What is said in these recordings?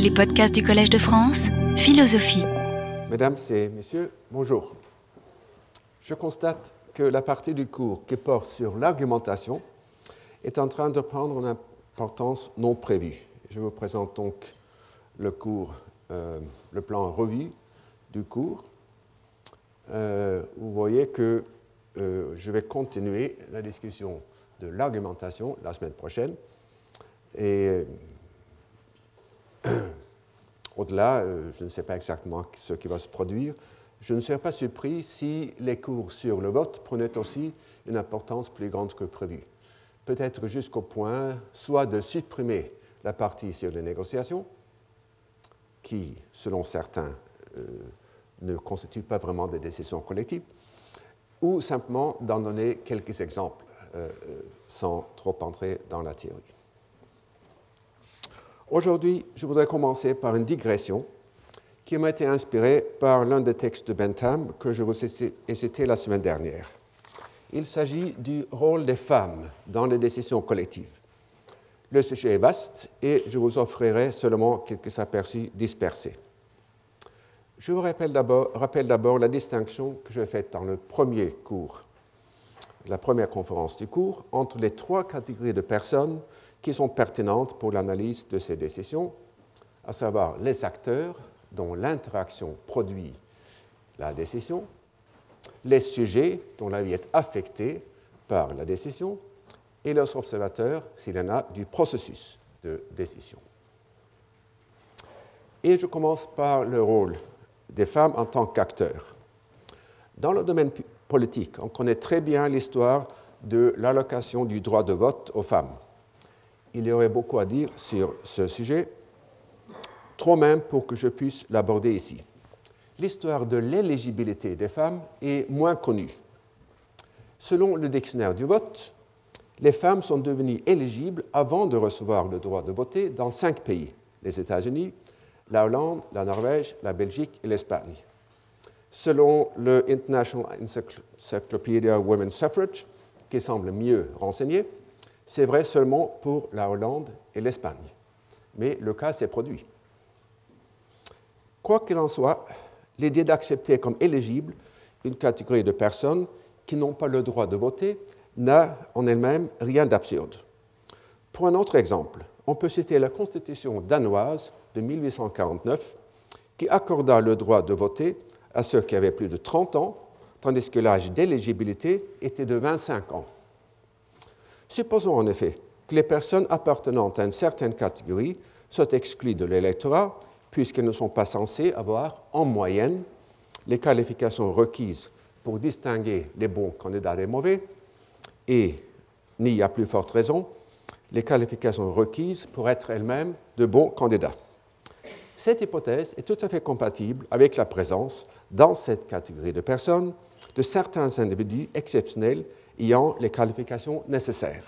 Les podcasts du Collège de France, philosophie. Mesdames et messieurs, bonjour. Je constate que la partie du cours qui porte sur l'argumentation est en train de prendre une importance non prévue. Je vous présente donc le cours, euh, le plan revue du cours. Euh, vous voyez que euh, je vais continuer la discussion de l'argumentation la semaine prochaine. Et au-delà, euh, je ne sais pas exactement ce qui va se produire. Je ne serais pas surpris si les cours sur le vote prenaient aussi une importance plus grande que prévu. Peut-être jusqu'au point soit de supprimer la partie sur les négociations, qui, selon certains, euh, ne constitue pas vraiment des décisions collectives, ou simplement d'en donner quelques exemples euh, sans trop entrer dans la théorie. Aujourd'hui, je voudrais commencer par une digression qui m'a été inspirée par l'un des textes de Bentham que je vous ai cité la semaine dernière. Il s'agit du rôle des femmes dans les décisions collectives. Le sujet est vaste et je vous offrirai seulement quelques aperçus dispersés. Je vous rappelle d'abord la distinction que j'ai faite dans le premier cours, la première conférence du cours, entre les trois catégories de personnes qui sont pertinentes pour l'analyse de ces décisions, à savoir les acteurs dont l'interaction produit la décision, les sujets dont la vie est affectée par la décision, et les observateurs, s'il y en a, du processus de décision. Et je commence par le rôle des femmes en tant qu'acteurs. Dans le domaine politique, on connaît très bien l'histoire de l'allocation du droit de vote aux femmes il y aurait beaucoup à dire sur ce sujet, trop même pour que je puisse l'aborder ici. L'histoire de l'éligibilité des femmes est moins connue. Selon le dictionnaire du vote, les femmes sont devenues éligibles avant de recevoir le droit de voter dans cinq pays les États-Unis, la Hollande, la Norvège, la Belgique et l'Espagne. Selon le International Encyclopedia Women's Suffrage, qui semble mieux renseigné, c'est vrai seulement pour la Hollande et l'Espagne, mais le cas s'est produit. Quoi qu'il en soit, l'idée d'accepter comme éligible une catégorie de personnes qui n'ont pas le droit de voter n'a en elle-même rien d'absurde. Pour un autre exemple, on peut citer la Constitution danoise de 1849 qui accorda le droit de voter à ceux qui avaient plus de 30 ans, tandis que l'âge d'éligibilité était de 25 ans. Supposons en effet que les personnes appartenant à une certaine catégorie soient exclues de l'électorat puisqu'elles ne sont pas censées avoir en moyenne les qualifications requises pour distinguer les bons candidats des mauvais et, ni à plus forte raison, les qualifications requises pour être elles-mêmes de bons candidats. Cette hypothèse est tout à fait compatible avec la présence, dans cette catégorie de personnes, de certains individus exceptionnels ayant les qualifications nécessaires.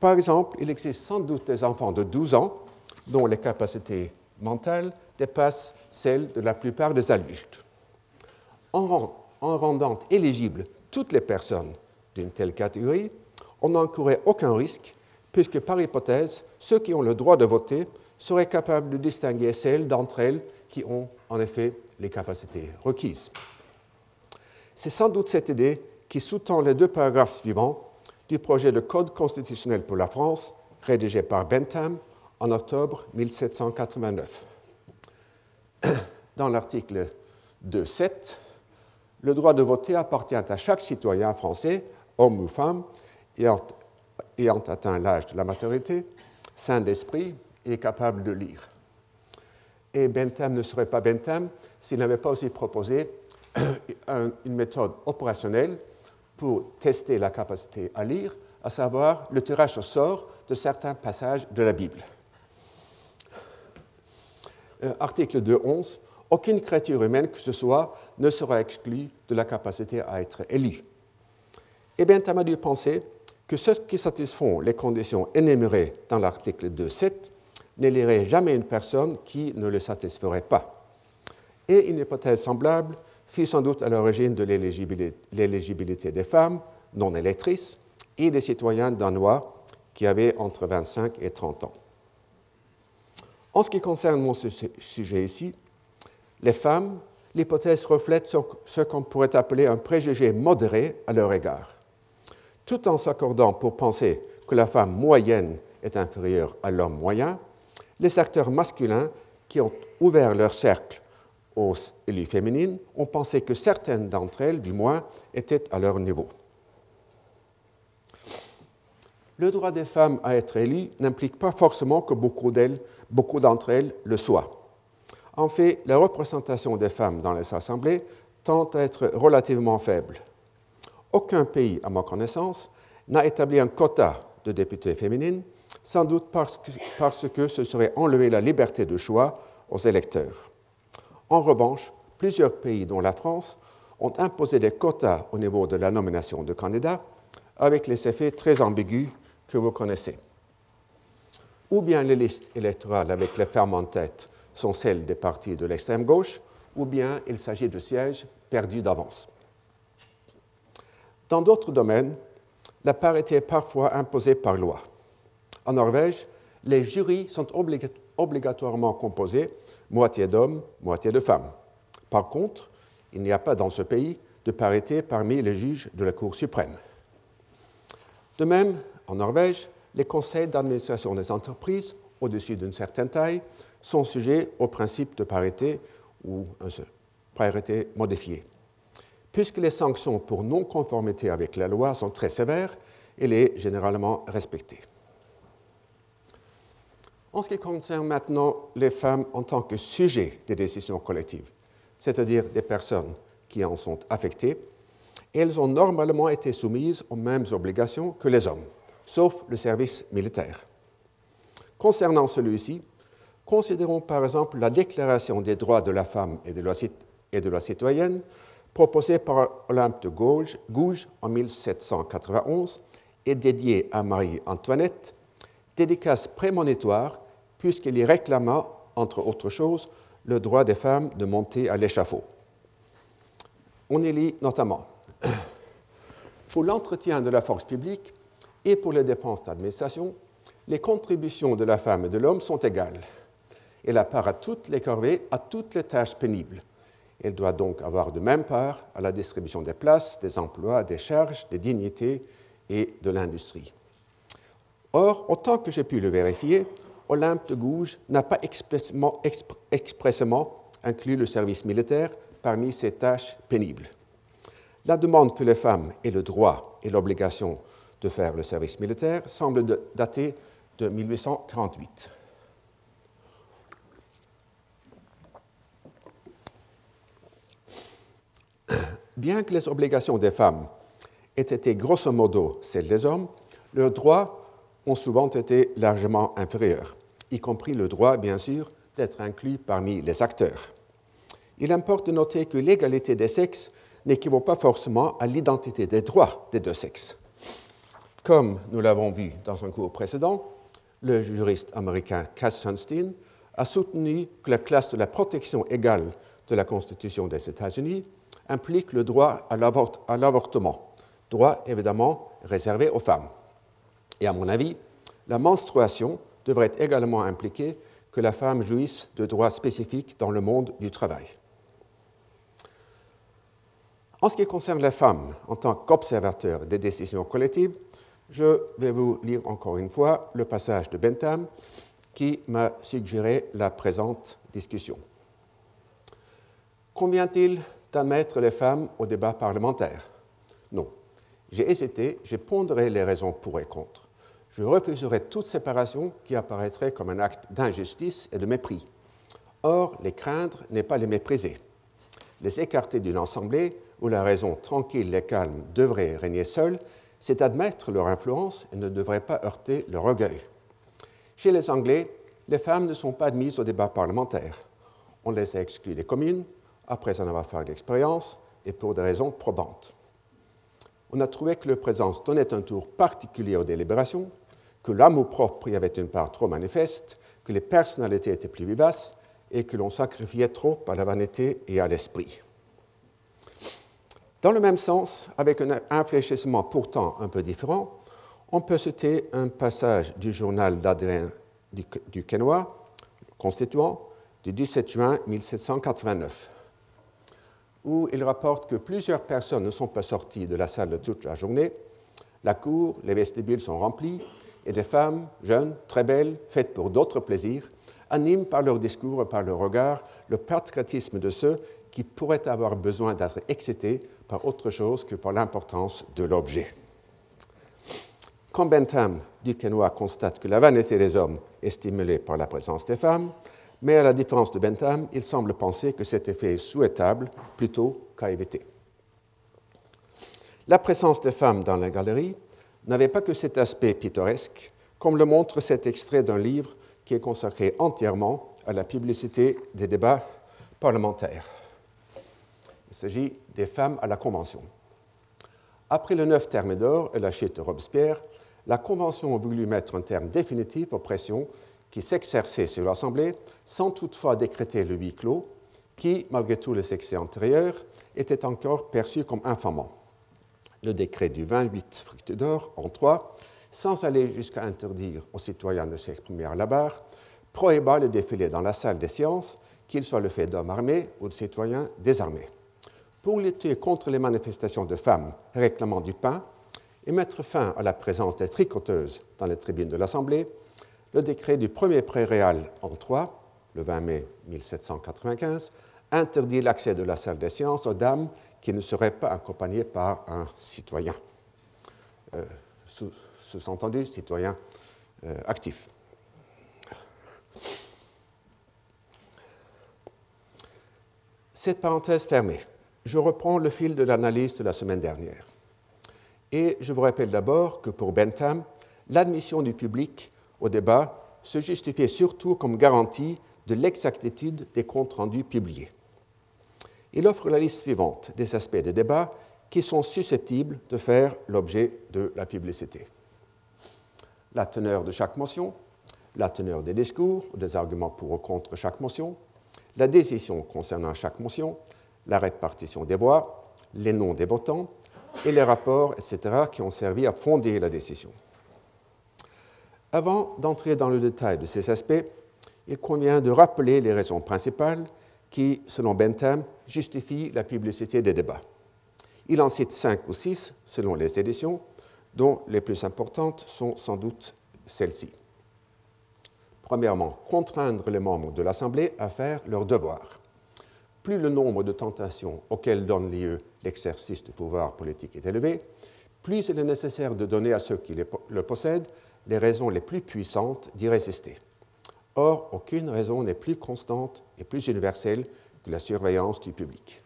Par exemple, il existe sans doute des enfants de 12 ans dont les capacités mentales dépassent celles de la plupart des adultes. En, rendant éligibles toutes les personnes d'une telle catégorie, on n'encourait aucun risque, puisque par hypothèse, ceux qui ont le droit de voter seraient capables de distinguer celles d'entre elles qui ont en effet les capacités requises. C'est sans doute cette idée qui sous-tend les deux paragraphes suivants du projet de Code constitutionnel pour la France, rédigé par Bentham en octobre 1789. Dans l'article 2.7, le droit de voter appartient à chaque citoyen français, homme ou femme, ayant, atteint l'âge de la maturité, sain d'esprit et capable de lire. Et Bentham ne serait pas Bentham s'il n'avait pas aussi proposé une méthode opérationnelle pour tester la capacité à lire, à savoir le tirage au sort de certains passages de la Bible. Euh, article 2.11. Aucune créature humaine que ce soit ne sera exclue de la capacité à être élue. Eh bien, dû penser que ceux qui satisfont les conditions énumérées dans l'article 2.7 n'éliraient jamais une personne qui ne le satisferait pas. Et une hypothèse semblable fut sans doute à l'origine de l'éligibilité des femmes non électrices et des citoyens danois qui avaient entre 25 et 30 ans. En ce qui concerne mon sujet ici, les femmes, l'hypothèse reflète ce qu'on pourrait appeler un préjugé modéré à leur égard. Tout en s'accordant pour penser que la femme moyenne est inférieure à l'homme moyen, les acteurs masculins qui ont ouvert leur cercle aux élites féminines ont pensé que certaines d'entre elles, du moins, étaient à leur niveau. Le droit des femmes à être élues n'implique pas forcément que beaucoup d'elles, beaucoup d'entre elles le soient. En fait, la représentation des femmes dans les assemblées tend à être relativement faible. Aucun pays, à ma connaissance, n'a établi un quota de députées féminines, sans doute parce que ce serait enlever la liberté de choix aux électeurs. En revanche, plusieurs pays, dont la France, ont imposé des quotas au niveau de la nomination de candidats, avec les effets très ambigus que vous connaissez. Ou bien les listes électorales avec les femmes en tête sont celles des partis de l'extrême gauche, ou bien il s'agit de sièges perdus d'avance. Dans d'autres domaines, la parité est parfois imposée par loi. En Norvège, les jurys sont obligatoirement composés moitié d'hommes, moitié de femmes. Par contre, il n'y a pas dans ce pays de parité parmi les juges de la Cour suprême. De même, en Norvège, les conseils d'administration des entreprises au-dessus d'une certaine taille sont sujets au principe de parité ou parité modifiée. Puisque les sanctions pour non-conformité avec la loi sont très sévères, elle est généralement respectée. En ce qui concerne maintenant les femmes en tant que sujet des décisions collectives, c'est-à-dire des personnes qui en sont affectées, elles ont normalement été soumises aux mêmes obligations que les hommes, sauf le service militaire. Concernant celui-ci, considérons par exemple la Déclaration des droits de la femme et de la, et de la citoyenne proposée par Olympe de Gouges, en 1791 et dédiée à Marie-Antoinette, dédicace prémonitoire puisqu'il y réclama, entre autres choses, le droit des femmes de monter à l'échafaud. On y lit notamment Pour l'entretien de la force publique et pour les dépenses d'administration, les contributions de la femme et de l'homme sont égales. Elle a part à toutes les corvées, à toutes les tâches pénibles. Elle doit donc avoir de même part à la distribution des places, des emplois, des charges, des dignités et de l'industrie. Or, autant que j'ai pu le vérifier, Olympe de Gouges n'a pas expressément, inclus le service militaire parmi ses tâches pénibles. La demande que les femmes aient le droit et l'obligation de faire le service militaire semble dater de 1848. Bien que les obligations des femmes aient été grosso modo celles des hommes, leurs droits ont souvent été largement inférieurs y compris le droit, bien sûr, d'être inclus parmi les acteurs. Il importe de noter que l'égalité des sexes n'équivaut pas forcément à l'identité des droits des deux sexes. Comme nous l'avons vu dans un cours précédent, le juriste américain Cass Sunstein a soutenu que la classe de la protection égale de la Constitution des États-Unis implique le droit à l'avortement, droit évidemment réservé aux femmes. Et à mon avis, la menstruation devrait également impliquer que la femme jouisse de droits spécifiques dans le monde du travail. En ce qui concerne la femme en tant qu'observateur des décisions collectives, je vais vous lire encore une fois le passage de Bentham qui m'a suggéré la présente discussion. Convient-il d'admettre les femmes au débat parlementaire? Non. J'ai hésité, j'ai pondéré les raisons pour et contre je refuserai toute séparation qui apparaîtrait comme un acte d'injustice et de mépris. Or, les craindre n'est pas les mépriser. Les écarter d'une assemblée où la raison tranquille et calme devrait régner seule, c'est admettre leur influence et ne devrait pas heurter leur orgueil. Chez les Anglais, les femmes ne sont pas admises au débat parlementaire. On les a exclues des communes, après en avoir fait l'expérience, et pour des raisons probantes. On a trouvé que leur présence donnait un tour particulier aux délibérations, que l'amour-propre y avait une part trop manifeste, que les personnalités étaient plus vivaces et que l'on sacrifiait trop à la vanité et à l'esprit. Dans le même sens, avec un infléchissement pourtant un peu différent, on peut citer un passage du journal d'Adrien du Quénois, constituant du 17 juin 1789, où il rapporte que plusieurs personnes ne sont pas sorties de la salle toute la journée, la cour, les vestibules sont remplis, et des femmes, jeunes, très belles, faites pour d'autres plaisirs, animent par leur discours et par leur regard le patriotisme de ceux qui pourraient avoir besoin d'être excités par autre chose que par l'importance de l'objet. Quand Bentham du Quénois constate que la vanité des hommes est stimulée par la présence des femmes, mais à la différence de Bentham, il semble penser que cet effet est souhaitable plutôt qu'à éviter. La présence des femmes dans la galerie n'avait pas que cet aspect pittoresque, comme le montre cet extrait d'un livre qui est consacré entièrement à la publicité des débats parlementaires. Il s'agit des femmes à la Convention. Après le neuf terme d'or et la chute de Robespierre, la Convention a voulu mettre un terme définitif aux pressions qui s'exerçaient sur l'Assemblée sans toutefois décréter le huis clos, qui, malgré tous les excès antérieurs, était encore perçu comme infamant. Le décret du 28 d'or en 3 sans aller jusqu'à interdire aux citoyens de s'exprimer à la barre, prohiba le défilé dans la salle des séances, qu'il soit le fait d'hommes armés ou de citoyens désarmés. Pour lutter contre les manifestations de femmes réclamant du pain et mettre fin à la présence des tricoteuses dans les tribunes de l'Assemblée, le décret du premier réal en 3, le 20 mai 1795, interdit l'accès de la salle des séances aux dames qui ne seraient pas accompagnées par un citoyen. Euh, sous-entendu citoyen euh, actif. Cette parenthèse fermée, je reprends le fil de l'analyse de la semaine dernière. Et je vous rappelle d'abord que pour Bentham, l'admission du public au débat se justifiait surtout comme garantie de l'exactitude des comptes rendus publiés. Il offre la liste suivante des aspects des débats qui sont susceptibles de faire l'objet de la publicité la teneur de chaque motion, la teneur des discours ou des arguments pour ou contre chaque motion, la décision concernant chaque motion, la répartition des voix, les noms des votants et les rapports, etc., qui ont servi à fonder la décision. Avant d'entrer dans le détail de ces aspects, il convient de rappeler les raisons principales qui, selon Bentham, justifient la publicité des débats. Il en cite cinq ou six, selon les éditions, dont les plus importantes sont sans doute celles-ci. Premièrement, contraindre les membres de l'Assemblée à faire leur devoir. Plus le nombre de tentations auxquelles donne lieu l'exercice du pouvoir politique est élevé, plus il est nécessaire de donner à ceux qui le possèdent les raisons les plus puissantes d'y résister. Or, aucune raison n'est plus constante et plus universelle que la surveillance du public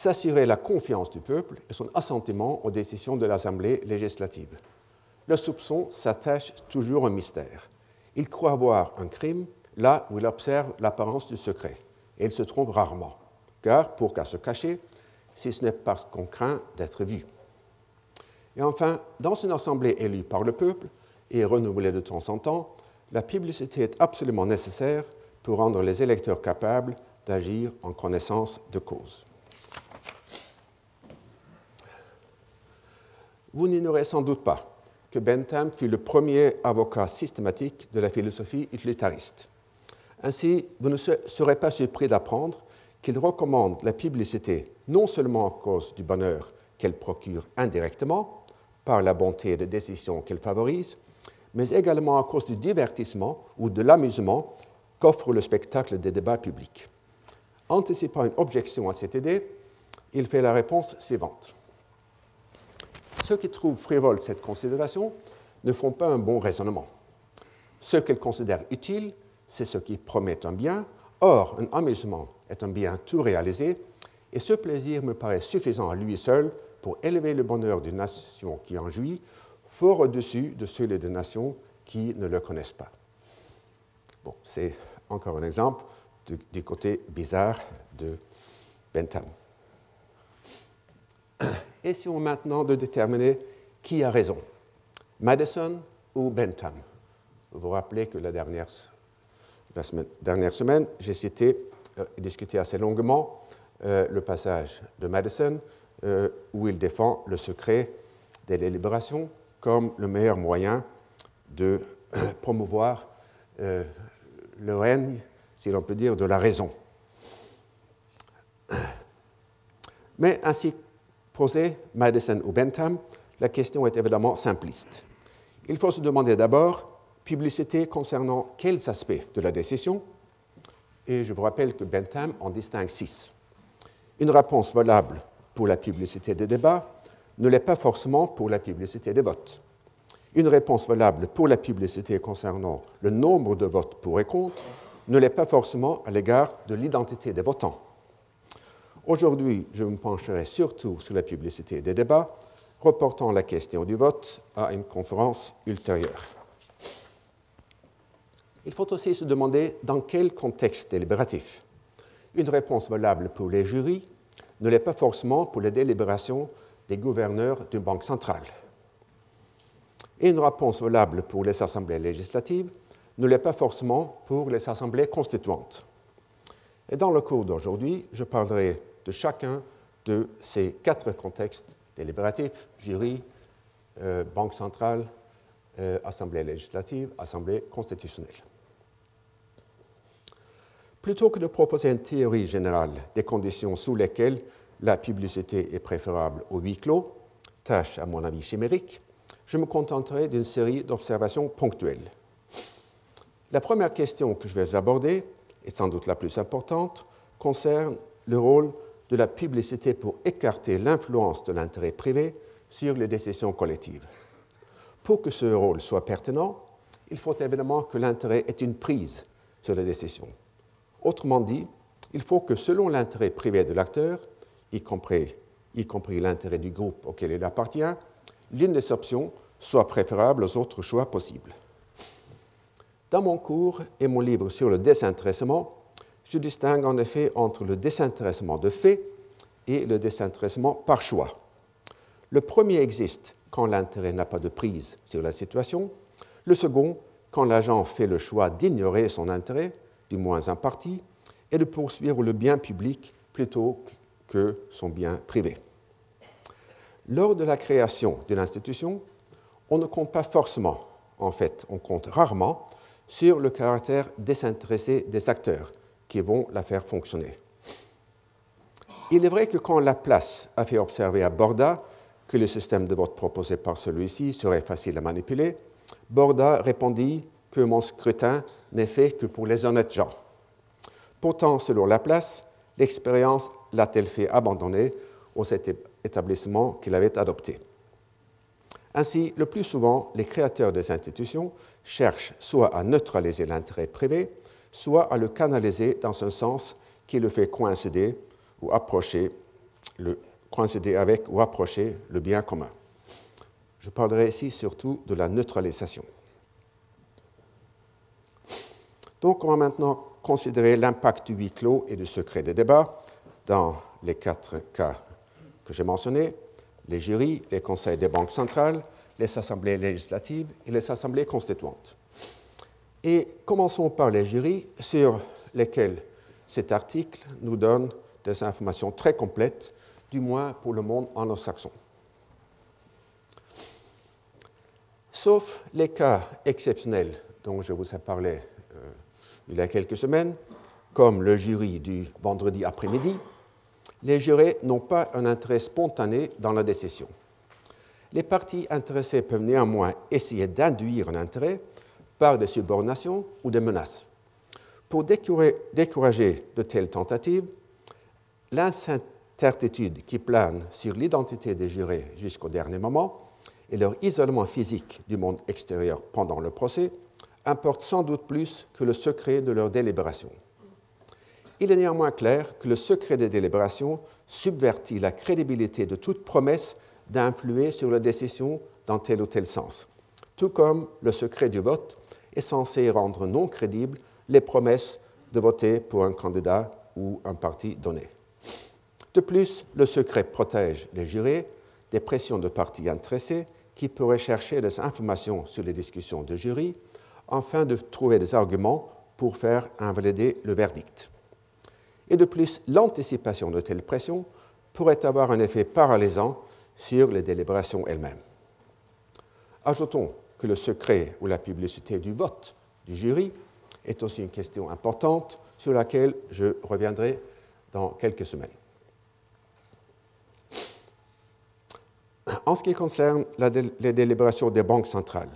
s'assurer la confiance du peuple et son assentiment aux décisions de l'Assemblée législative. Le soupçon s'attache toujours au mystère. Il croit voir un crime là où il observe l'apparence du secret, et il se trompe rarement, car pour qu'à se cacher, si ce n'est parce qu'on craint d'être vu. Et enfin, dans une assemblée élue par le peuple et renouvelée de temps en temps, la publicité est absolument nécessaire pour rendre les électeurs capables d'agir en connaissance de cause. Vous n'ignorez sans doute pas que Bentham fut le premier avocat systématique de la philosophie utilitariste. Ainsi, vous ne serez pas surpris d'apprendre qu'il recommande la publicité non seulement à cause du bonheur qu'elle procure indirectement, par la bonté des décisions qu'elle favorise, mais également à cause du divertissement ou de l'amusement qu'offre le spectacle des débats publics. Anticipant une objection à cette idée, il fait la réponse suivante ceux qui trouvent frivole cette considération ne font pas un bon raisonnement. Ce qu'ils considèrent utile, c'est ce qui promet un bien. Or, un amusement est un bien tout réalisé, et ce plaisir me paraît suffisant à lui seul pour élever le bonheur d'une nation qui en jouit, fort au-dessus de celui des nations qui ne le connaissent pas. Bon, c'est encore un exemple du côté bizarre de Bentham. Essayons maintenant de déterminer qui a raison, Madison ou Bentham. Vous vous rappelez que la dernière, semaine, j'ai cité et euh, discuté assez longuement euh, le passage de Madison euh, où il défend le secret des délibérations comme le meilleur moyen de promouvoir le règne, si l'on peut dire, de la raison. Mais ainsi posé, Madison ou Bentham, la question est évidemment simpliste. Il faut se demander d'abord, publicité concernant quels aspects de la décision Et je vous rappelle que Bentham en distingue six. Une réponse valable pour la publicité des débats ne l'est pas forcément pour la publicité des votes. Une réponse valable pour la publicité concernant le nombre de votes pour et contre ne l'est pas forcément à l'égard de l'identité des votants. Aujourd'hui, je me pencherai surtout sur la publicité des débats, reportant la question du vote à une conférence ultérieure. Il faut aussi se demander dans quel contexte délibératif. Une réponse valable pour les jurys ne l'est pas forcément pour les délibérations des gouverneurs d'une banque centrale. Et une réponse valable pour les assemblées législatives ne l'est pas forcément pour les assemblées constituantes. Et dans le cours d'aujourd'hui, je parlerai de chacun de ces quatre contextes délibératifs, jury, euh, banque centrale, euh, assemblée législative, assemblée constitutionnelle. Plutôt que de proposer une théorie générale des conditions sous lesquelles la publicité est préférable au huis clos, tâche à mon avis chimérique, je me contenterai d'une série d'observations ponctuelles. La première question que je vais aborder, et sans doute la plus importante, concerne le rôle de la publicité pour écarter l'influence de l'intérêt privé sur les décisions collectives. Pour que ce rôle soit pertinent, il faut évidemment que l'intérêt ait une prise sur les décisions. Autrement dit, il faut que selon l'intérêt privé de l'acteur, y compris, y compris l'intérêt du groupe auquel il appartient, l'une des options soit préférable aux autres choix possibles. Dans mon cours et mon livre sur le désintéressement, je distingue en effet entre le désintéressement de fait et le désintéressement par choix. Le premier existe quand l'intérêt n'a pas de prise sur la situation, le second quand l'agent fait le choix d'ignorer son intérêt, du moins en partie, et de poursuivre le bien public plutôt que son bien privé. Lors de la création de l'institution, on ne compte pas forcément, en fait, on compte rarement sur le caractère désintéressé des acteurs, qui vont la faire fonctionner. Il est vrai que quand Laplace a fait observer à Borda que le système de vote proposé par celui-ci serait facile à manipuler, Borda répondit que mon scrutin n'est fait que pour les honnêtes gens. Pourtant, selon Laplace, l'expérience l'a-t-elle fait abandonner aux établissements qu'il avait adoptés. Ainsi, le plus souvent, les créateurs des institutions cherchent soit à neutraliser l'intérêt privé, soit à le canaliser dans un sens qui le fait coïncider ou approcher coïncider avec ou approcher le bien commun. Je parlerai ici surtout de la neutralisation. Donc, on va maintenant considérer l'impact du huis clos et du secret des débats dans les quatre cas que j'ai mentionnés les jurys, les conseils des banques centrales, les assemblées législatives et les assemblées constituantes. Et commençons par les jurys sur lesquels cet article nous donne des informations très complètes, du moins pour le monde anglo-saxon. Sauf les cas exceptionnels dont je vous ai parlé euh, il y a quelques semaines, comme le jury du vendredi après-midi, les jurés n'ont pas un intérêt spontané dans la décision. Les parties intéressées peuvent néanmoins essayer d'induire un intérêt par des subordinations ou des menaces. Pour décourager de telles tentatives, l'incertitude qui plane sur l'identité des jurés jusqu'au dernier moment et leur isolement physique du monde extérieur pendant le procès importent sans doute plus que le secret de leur délibération. Il est néanmoins clair que le secret des délibérations subvertit la crédibilité de toute promesse d'influer sur la décision dans tel ou tel sens, tout comme le secret du vote est censé rendre non crédibles les promesses de voter pour un candidat ou un parti donné. De plus, le secret protège les jurés des pressions de partis intéressés qui pourraient chercher des informations sur les discussions de jury afin de trouver des arguments pour faire invalider le verdict. Et de plus, l'anticipation de telles pressions pourrait avoir un effet paralysant sur les délibérations elles-mêmes. Ajoutons que le secret ou la publicité du vote du jury est aussi une question importante sur laquelle je reviendrai dans quelques semaines. En ce qui concerne les délibérations des banques centrales,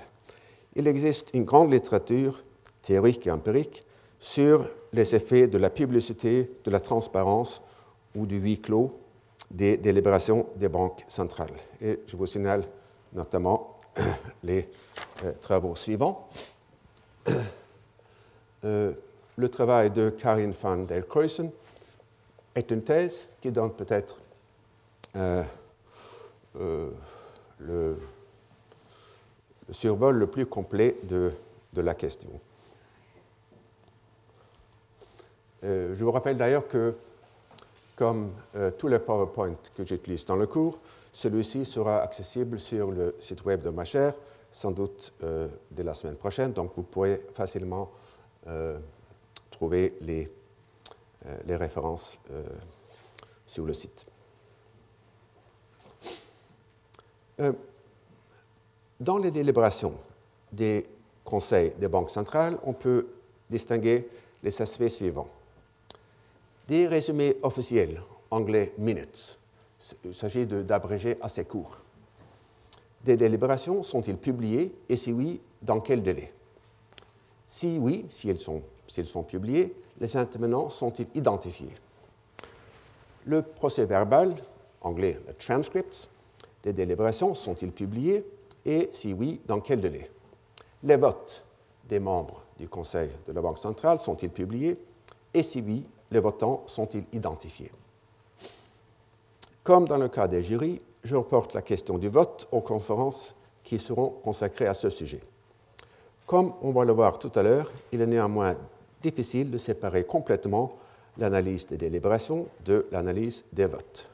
il existe une grande littérature théorique et empirique sur les effets de la publicité, de la transparence ou du huis clos des délibérations des banques centrales. Et je vous signale notamment les euh, travaux suivants. Euh, le travail de Karin van der Kruisen est une thèse qui donne peut-être euh, le, survol le plus complet de la question. Je vous rappelle d'ailleurs que comme euh, tous les PowerPoint que j'utilise dans le cours, celui-ci sera accessible sur le site web de ma chaire, sans doute euh, dès la semaine prochaine, donc vous pourrez facilement euh, trouver les, les références sur le site. dans les délibérations des conseils des banques centrales, on peut distinguer les aspects suivants des résumés officiels, anglais minutes. Il s'agit d'abrégés assez courts. Des délibérations sont-ils publiées et si oui, dans quel délai? Si oui, si elles sont, sont publiées, les intervenants sont-ils identifiés? Le procès verbal, anglais le transcript, des délibérations sont-ils publiés et si oui, dans quel délai? Les votes des membres du Conseil de la Banque centrale sont-ils publiés et si oui, les votants sont-ils identifiés? Comme dans le cas des jurys, je reporte la question du vote aux conférences qui seront consacrées à ce sujet. Comme on va le voir tout à l'heure, il est néanmoins difficile de séparer complètement l'analyse des délibérations de l'analyse des votes.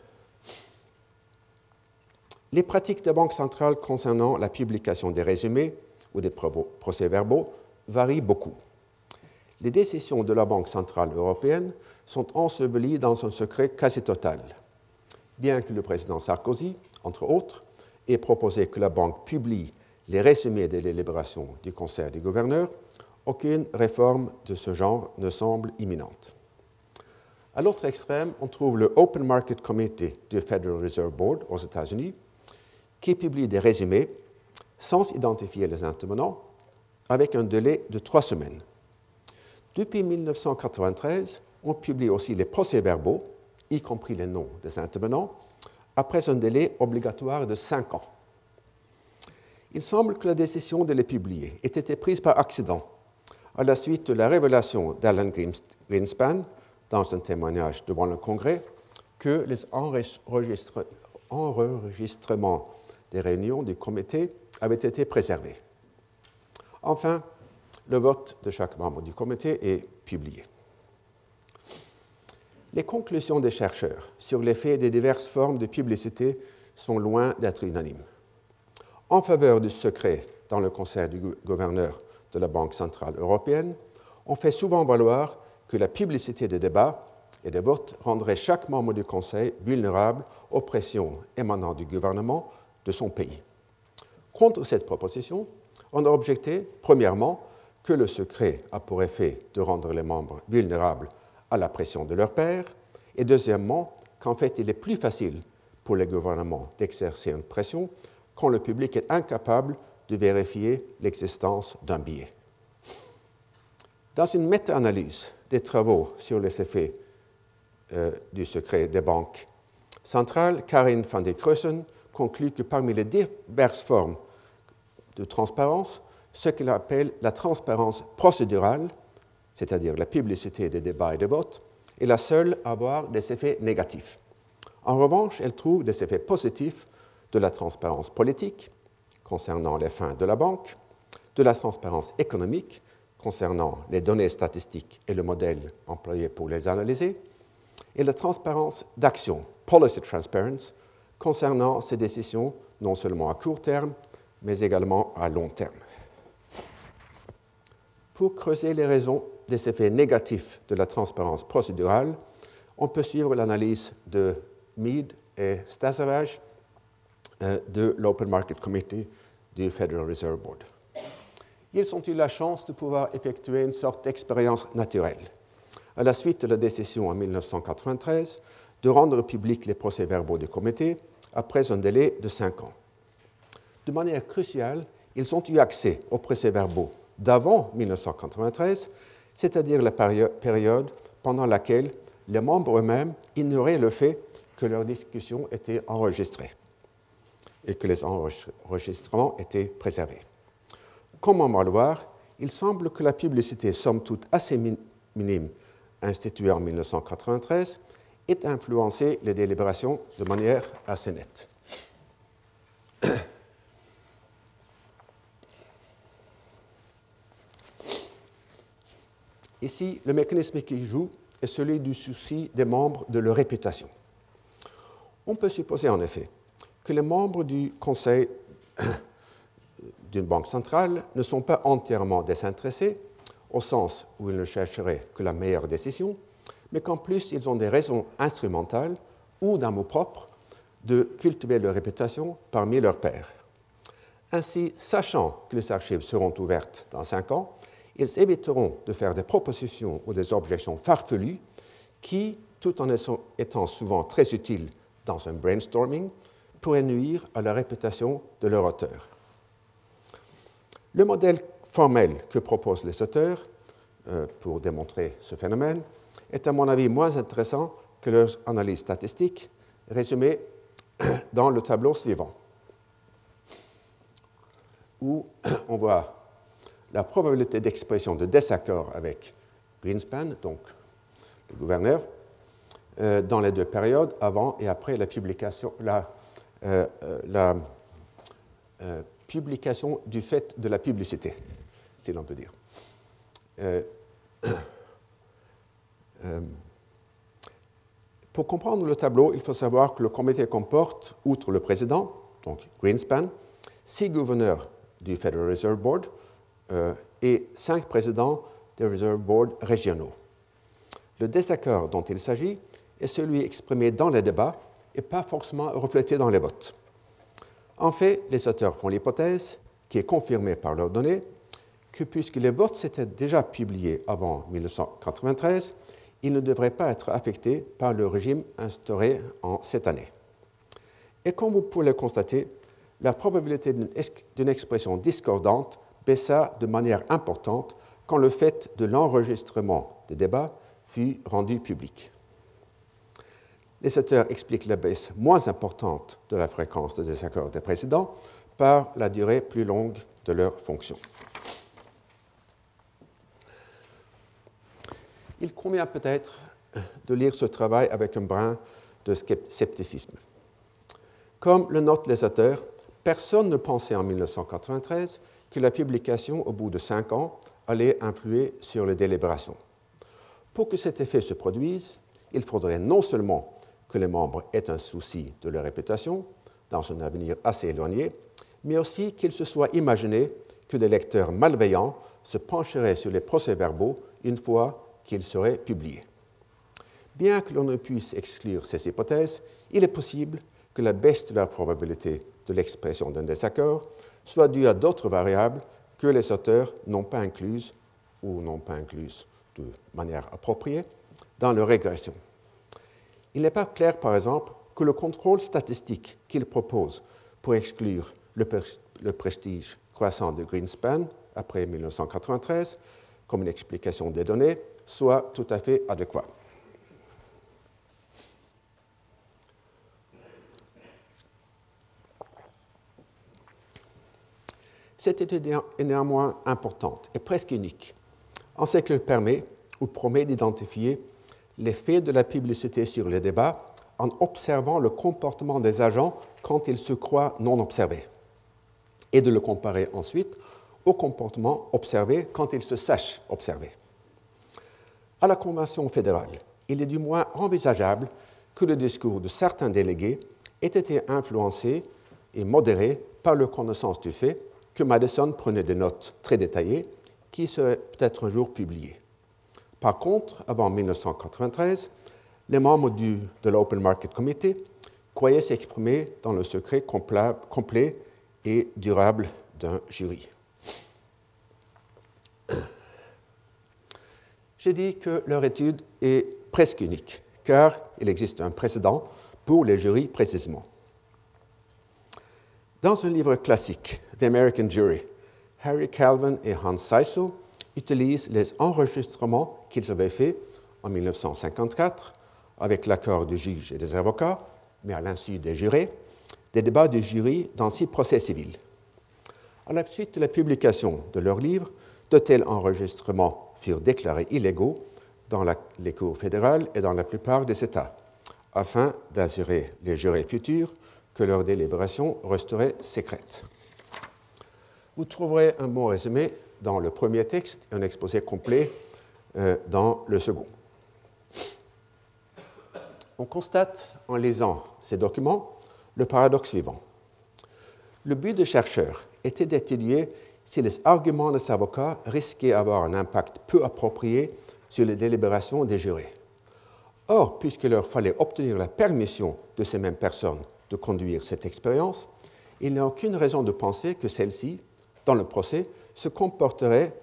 Les pratiques des banques centrales concernant la publication des résumés ou des procès-verbaux varient beaucoup. Les décisions de la Banque centrale européenne sont ensevelis dans un secret quasi total. Bien que le président Sarkozy, entre autres, ait proposé que la banque publie les résumés des délibérations du Conseil des gouverneurs, aucune réforme de ce genre ne semble imminente. À l'autre extrême, on trouve le Open Market Committee du Federal Reserve Board aux États-Unis, qui publie des résumés sans identifier les intervenants, avec un délai de trois semaines. Depuis 1993, on publie aussi les procès-verbaux, y compris les noms des intervenants, après un délai obligatoire de cinq ans. Il semble que la décision de les publier ait été prise par accident à la suite de la révélation d'Alan Greenspan dans un témoignage devant le Congrès que les enregistrements des réunions du comité avaient été préservés. Enfin, le vote de chaque membre du comité est publié les conclusions des chercheurs sur l'effet des diverses formes de publicité sont loin d'être unanimes. En faveur du secret dans le conseil du gouverneur de la Banque centrale européenne, on fait souvent valoir que la publicité des débats et des votes rendrait chaque membre du Conseil vulnérable aux pressions émanant du gouvernement de son pays. Contre cette proposition, on a objecté, premièrement, que le secret a pour effet de rendre les membres vulnérables à la pression de leur père, et deuxièmement, qu'en fait il est plus facile pour les gouvernements d'exercer une pression quand le public est incapable de vérifier l'existence d'un billet. Dans une méta-analyse des travaux sur les effets euh, du secret des banques centrales, Karin van der Kruisen conclut que parmi les diverses formes de transparence, ce qu'elle appelle la transparence procédurale c'est-à-dire la publicité des débats et des votes, est la seule à avoir des effets négatifs. En revanche, elle trouve des effets positifs de la transparence politique concernant les fins de la banque, de la transparence économique concernant les données statistiques et le modèle employé pour les analyser, et la transparence d'action, policy transparency, concernant ces décisions non seulement à court terme, mais également à long terme. Pour creuser les raisons des effets négatifs de la transparence procédurale, on peut suivre l'analyse de Mead et Stasavage euh, de l'Open Market Committee du Federal Reserve Board. ils ont eu la chance de pouvoir effectuer une sorte d'expérience naturelle. À la suite de la décision en 1993 de rendre publics les procès-verbaux du comité après un délai de cinq ans. De manière cruciale, ils ont eu accès aux procès-verbaux d'avant 1993, c'est-à-dire la période pendant laquelle les membres eux-mêmes ignoraient le fait que leurs discussions étaient enregistrées et que les enregistrements étaient préservés. Comme le voir, il semble que la publicité, somme toute assez minime, instituée en 1993, ait influencé les délibérations de manière assez nette. Ici, le mécanisme qui joue est celui du souci des membres de leur réputation. On peut supposer en effet que les membres du conseil d'une banque centrale ne sont pas entièrement désintéressés, au sens où ils ne chercheraient que la meilleure décision, mais qu'en plus ils ont des raisons instrumentales ou d'un mot propre de cultiver leur réputation parmi leurs pairs. Ainsi, sachant que les archives seront ouvertes dans cinq ans, ils éviteront de faire des propositions ou des objections farfelues qui, tout en étant souvent très utiles dans un brainstorming, pourraient nuire à la réputation de leur auteur. Le modèle formel que proposent les auteurs euh, pour démontrer ce phénomène est à mon avis moins intéressant que leurs analyses statistiques résumées dans le tableau suivant, où on voit la probabilité d'expression de désaccord avec Greenspan, donc le gouverneur, euh, dans les deux périodes, avant et après la publication, euh, la publication du fait de la publicité, si l'on peut dire. Euh, pour comprendre le tableau, il faut savoir que le comité comporte, outre le président, donc Greenspan, six gouverneurs du Federal Reserve Board euh, et cinq présidents des Reserve Board régionaux. Le désaccord dont il s'agit est celui exprimé dans les débats et pas forcément reflété dans les votes. En fait, les auteurs font l'hypothèse, qui est confirmée par leurs données, que puisque les votes s'étaient déjà publiés avant 1993, ils ne devraient pas être affectés par le régime instauré en cette année. Et comme vous pouvez le constater, la probabilité d'une expression discordante baissa de manière importante quand le fait de l'enregistrement des débats fut rendu public. Les auteurs expliquent la baisse moins importante de la fréquence de désaccord des présidents par la durée plus longue de leur fonction. il convient peut-être de lire ce travail avec un brin de scepticisme. Comme le notent les auteurs, personne ne pensait en 1993 que la publication au bout de cinq ans allait influer sur les délibérations. Pour que cet effet se produise, il faudrait non seulement que les membres aient un souci de leur réputation dans un avenir assez éloigné, mais aussi qu'il se soit imaginé que des lecteurs malveillants se pencheraient sur les procès-verbaux une fois qu'il serait publié. Bien que l'on ne puisse exclure ces hypothèses, il est possible que la baisse de la probabilité de l'expression d'un désaccord soit due à d'autres variables que les auteurs n'ont pas incluses ou n'ont pas incluses de manière appropriée dans leur régression. Il n'est pas clair, par exemple, que le contrôle statistique qu'il propose pour exclure le, le prestige croissant de Greenspan après 1993 comme une explication des données soit tout à fait adéquat. Cette étude est néanmoins importante et presque unique, en ce qu'elle permet ou promet d'identifier l'effet de la publicité sur les débats en observant le comportement des agents quand ils se croient non observés, et de le comparer ensuite au comportement observé quand ils se sachent observés. À la Convention fédérale, il est du moins envisageable que le discours de certains délégués ait été influencé et modéré par leur connaissance du fait que Madison prenait des notes très détaillées qui seraient peut-être un jour publiées. Par contre, avant 1993, les membres de l'Open Market Committee croyaient s'exprimer dans le secret complet et durable d'un jury. J'ai dit que leur étude est presque unique, car il existe un précédent pour les jurys précisément. Dans un livre classique, The American Jury, Harry Calvin et Hans Seissel utilisent les enregistrements qu'ils avaient faits en 1954 avec l'accord du juge et des avocats, mais à l'insu des jurés, des débats du jury dans six procès civils. À la suite de la publication de leur livre, de tels enregistrements furent déclarés illégaux dans les cours fédérales et dans la plupart des États, afin d'assurer les jurés futurs que leur délibération resterait secrète. Vous trouverez un bon résumé dans le premier texte et un exposé complet euh, dans le second. On constate en lisant ces documents le paradoxe suivant. Le but des chercheurs était d'étudier si les arguments des avocats risquaient d'avoir un impact peu approprié sur les délibérations des jurés. Or, puisqu'il leur fallait obtenir la permission de ces mêmes personnes de conduire cette expérience, il n'y a aucune raison de penser que celle-ci, dans le procès, se comporterait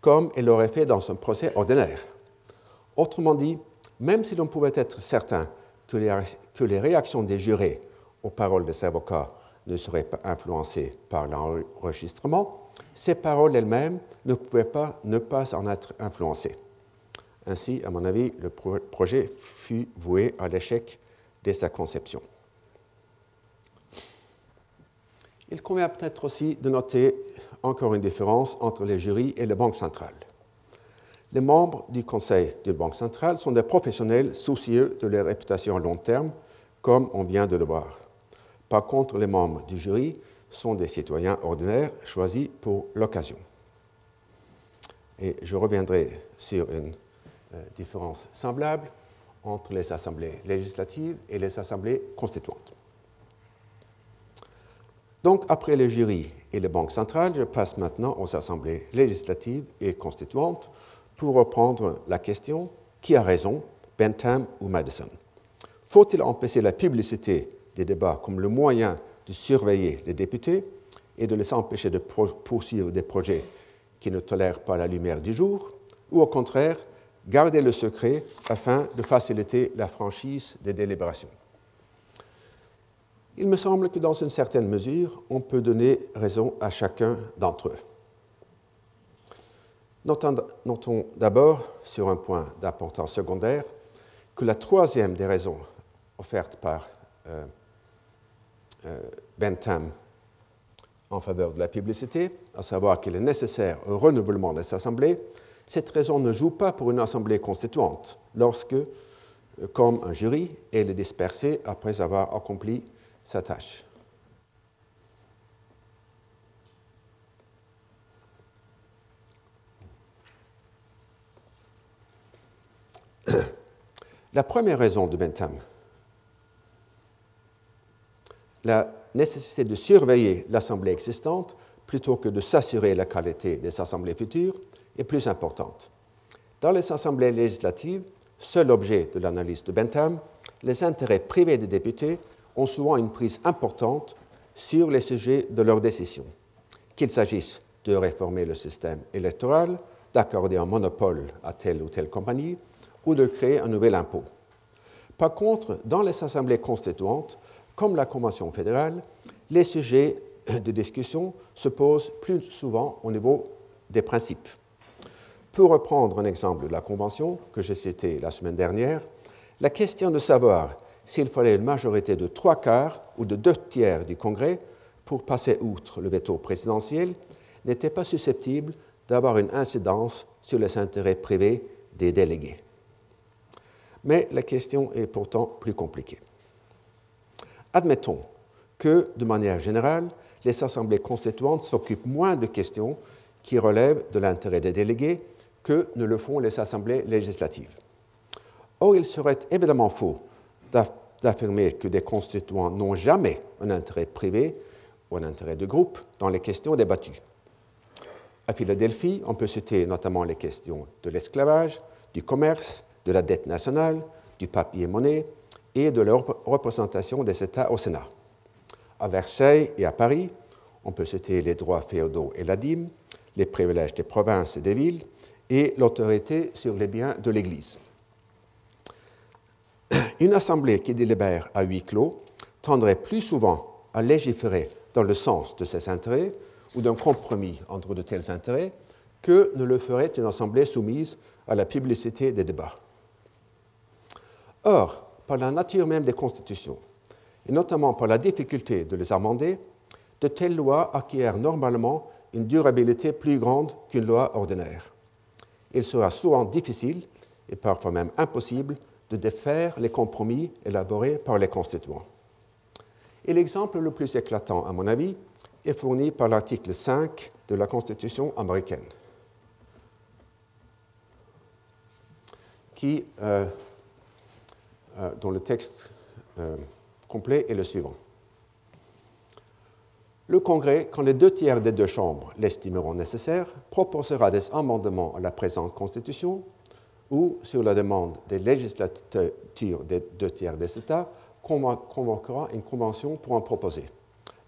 comme elle l'aurait fait dans un procès ordinaire. Autrement dit, même si l'on pouvait être certain que les, que les réactions des jurés aux paroles des avocats ne seraient pas influencées par l'enregistrement, ces paroles elles-mêmes ne pouvaient pas ne pas en être influencées. Ainsi, à mon avis, le projet fut voué à l'échec dès sa conception. Il convient peut-être aussi de noter encore une différence entre les jurys et les banques centrales. Les membres du conseil d'une banque centrale sont des professionnels soucieux de leur réputation à long terme, comme on vient de le voir. Par contre, les membres du jury sont des citoyens ordinaires choisis pour l'occasion. Et je reviendrai sur une euh, différence semblable entre les assemblées législatives et les assemblées constituantes. Donc, après les jurys et les banques centrales, je passe maintenant aux assemblées législatives et constituantes pour reprendre la question qui a raison, Bentham ou Madison? Faut-il empêcher la publicité des débats comme le moyen de surveiller les députés et de les empêcher de poursuivre des projets qui ne tolèrent pas la lumière du jour, ou au contraire, garder le secret afin de faciliter la franchise des délibérations? Il me semble que dans une certaine mesure, on peut donner raison à chacun d'entre eux. Notons, d'abord, sur un point d'importance secondaire, que la troisième des raisons offertes par euh, euh, Bentham en faveur de la publicité, à savoir qu'il est nécessaire un renouvellement des assemblées, cette raison ne joue pas pour une assemblée constituante lorsque, euh, comme un jury, elle est dispersée après avoir accompli sa. La première raison de Bentham, la nécessité de surveiller l'Assemblée existante plutôt que de s'assurer la qualité des assemblées futures, est plus importante. Dans les assemblées législatives, seul objet de l'analyse de Bentham, les intérêts privés des députés ont souvent une prise importante sur les sujets de leurs décisions, qu'il s'agisse de réformer le système électoral, d'accorder un monopole à telle ou telle compagnie ou de créer un nouvel impôt. Par contre, dans les assemblées constituantes, comme la Convention fédérale, les sujets de discussion se posent plus souvent au niveau des principes. Pour reprendre un exemple de la Convention que j'ai cité la semaine dernière, la question de savoir s'il fallait une majorité de trois quarts ou de deux tiers du Congrès pour passer outre le veto présidentiel n'était pas susceptible d'avoir une incidence sur les intérêts privés des délégués. Mais la question est pourtant plus compliquée. Admettons que, de manière générale, les assemblées constituantes s'occupent moins de questions qui relèvent de l'intérêt des délégués que ne le font les assemblées législatives. Or, il serait évidemment faux d'affirmer que des constituants n'ont jamais un intérêt privé ou un intérêt de groupe dans les questions débattues. À Philadelphie, on peut citer notamment les questions de l'esclavage, du commerce, de la dette nationale, du papier-monnaie et de la représentation des États au Sénat. À Versailles et à Paris, on peut citer les droits féodaux et la dîme, les privilèges des provinces et des villes, et l'autorité sur les biens de l'Église. Une assemblée qui délibère à huis clos tendrait plus souvent à légiférer dans le sens de ses intérêts ou d'un compromis entre de tels intérêts que ne le ferait une assemblée soumise à la publicité des débats. Or, par la nature même des constitutions, et notamment par la difficulté de les amender, de telles lois acquièrent normalement une durabilité plus grande qu'une loi ordinaire. Il sera souvent difficile, et parfois même impossible, de défaire les compromis élaborés par les constituants. Et l'exemple le plus éclatant, à mon avis, est fourni par l'article 5 de la Constitution américaine, qui, euh, euh, dont le texte euh, complet est le suivant. Le Congrès, quand les deux tiers des deux chambres l'estimeront nécessaire, proposera des amendements à la présente Constitution ou, sur la demande des législatures des deux tiers des États, convoquera une convention pour en proposer.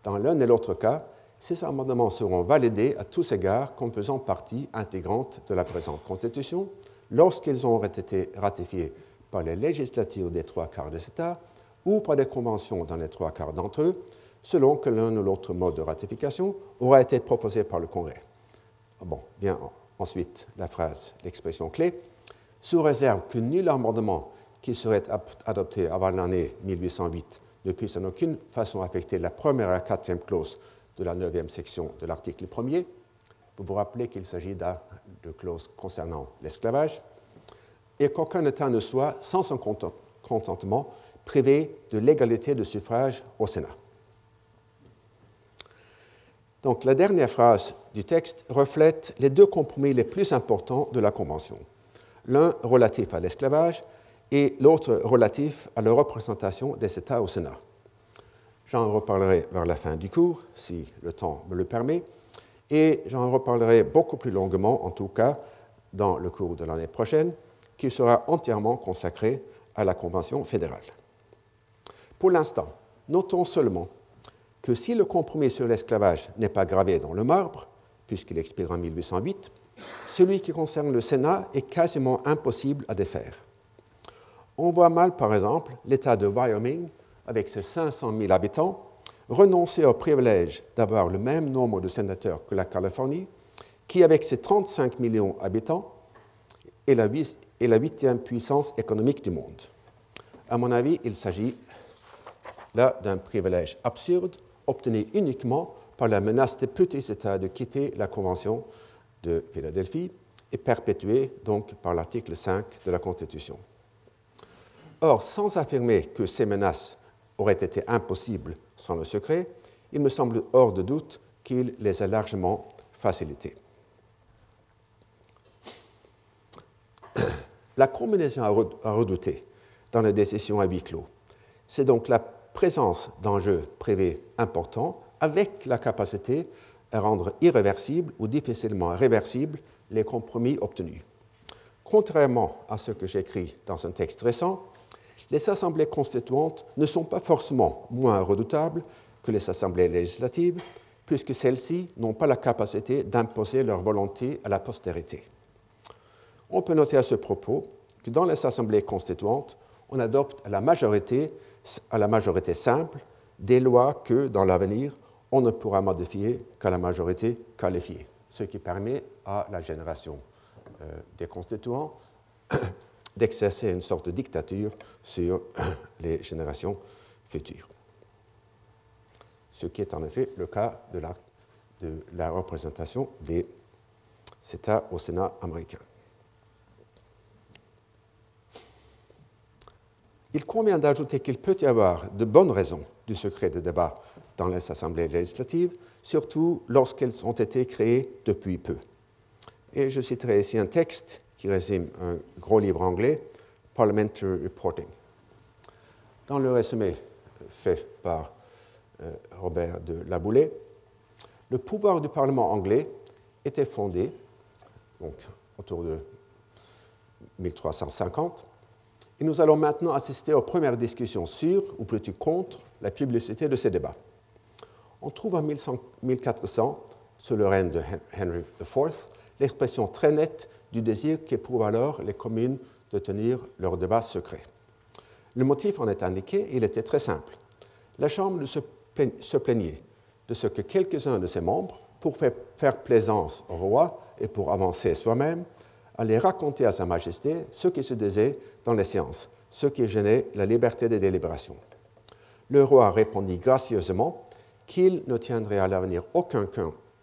Dans l'un et l'autre cas, ces amendements seront validés à tous égards comme faisant partie intégrante de la présente Constitution lorsqu'ils auront été ratifiés par les législatures des trois quarts des États ou par des conventions dans les trois quarts d'entre eux, selon que l'un ou l'autre mode de ratification aura été proposé par le Congrès. Bon, bien ensuite la phrase, l'expression clé, sous réserve que nul amendement qui serait adopté avant l'année 1808 ne puisse en aucune façon affecter la première et la quatrième clause de la neuvième section de l'article 1er. Vous vous rappelez qu'il s'agit de clause concernant l'esclavage, et qu'aucun État ne soit, sans son contentement, privé de l'égalité de suffrage au Sénat. Donc la dernière phrase du texte reflète les deux compromis les plus importants de la Convention, l'un relatif à l'esclavage et l'autre relatif à la représentation des États au Sénat. J'en reparlerai vers la fin du cours, si le temps me le permet, et j'en reparlerai beaucoup plus longuement, en tout cas, dans le cours de l'année prochaine, qui sera entièrement consacré à la Convention fédérale. Pour l'instant, notons seulement que si le compromis sur l'esclavage n'est pas gravé dans le marbre, puisqu'il expire en 1808, celui qui concerne le Sénat est quasiment impossible à défaire. On voit mal, par exemple, l'État de Wyoming, avec ses 500 000 habitants, renoncer au privilège d'avoir le même nombre de sénateurs que la Californie, qui, avec ses 35 millions d'habitants, est la, huitième puissance économique du monde. À mon avis, il s'agit là d'un privilège absurde, obtenu uniquement par la menace des petits États de quitter la Convention de Philadelphie et perpétué donc par l'article 5 de la Constitution. Or, sans affirmer que ces menaces auraient été impossibles sans le secret, il me semble hors de doute qu'il les a largement facilitées. La combinaison à redouter dans les décisions à huis clos, c'est donc la présence d'enjeux privés importants avec la capacité à rendre irréversibles ou difficilement réversibles les compromis obtenus. Contrairement à ce que j'écris dans un texte récent, les assemblées constituantes ne sont pas forcément moins redoutables que les assemblées législatives, puisque celles-ci n'ont pas la capacité d'imposer leur volonté à la postérité. On peut noter à ce propos que dans les assemblées constituantes, on adopte à la majorité, à la majorité simple des lois que, dans l'avenir, on ne pourra modifier qu'à la majorité qualifiée, ce qui permet à la génération euh, des constituants d'exercer une sorte de dictature sur les générations futures. Ce qui est en effet le cas de la, de la représentation des États au Sénat américain. Il convient d'ajouter qu'il peut y avoir de bonnes raisons du secret de débat dans les assemblées législatives, surtout lorsqu'elles ont été créées depuis peu. Et je citerai ici un texte qui résume un gros livre anglais, Parliamentary Reporting. Dans le résumé fait par euh, Robert de Laboulé, le pouvoir du Parlement anglais était fondé, donc autour de 1350, et nous allons maintenant assister aux premières discussions sur, ou plutôt contre, la publicité de ces débats. On trouve en 1400, sous le règne de Henry IV, l'expression très nette du désir qu'éprouvent alors les communes de tenir leur débat secret. Le motif en est indiqué, il était très simple. La Chambre se plaignait de ce que quelques-uns de ses membres, pour faire plaisance au roi et pour avancer soi-même, allaient raconter à Sa Majesté ce qui se disait dans les séances, ce qui gênait la liberté des délibérations. Le roi répondit gracieusement qu'il ne tiendrait à l'avenir aucun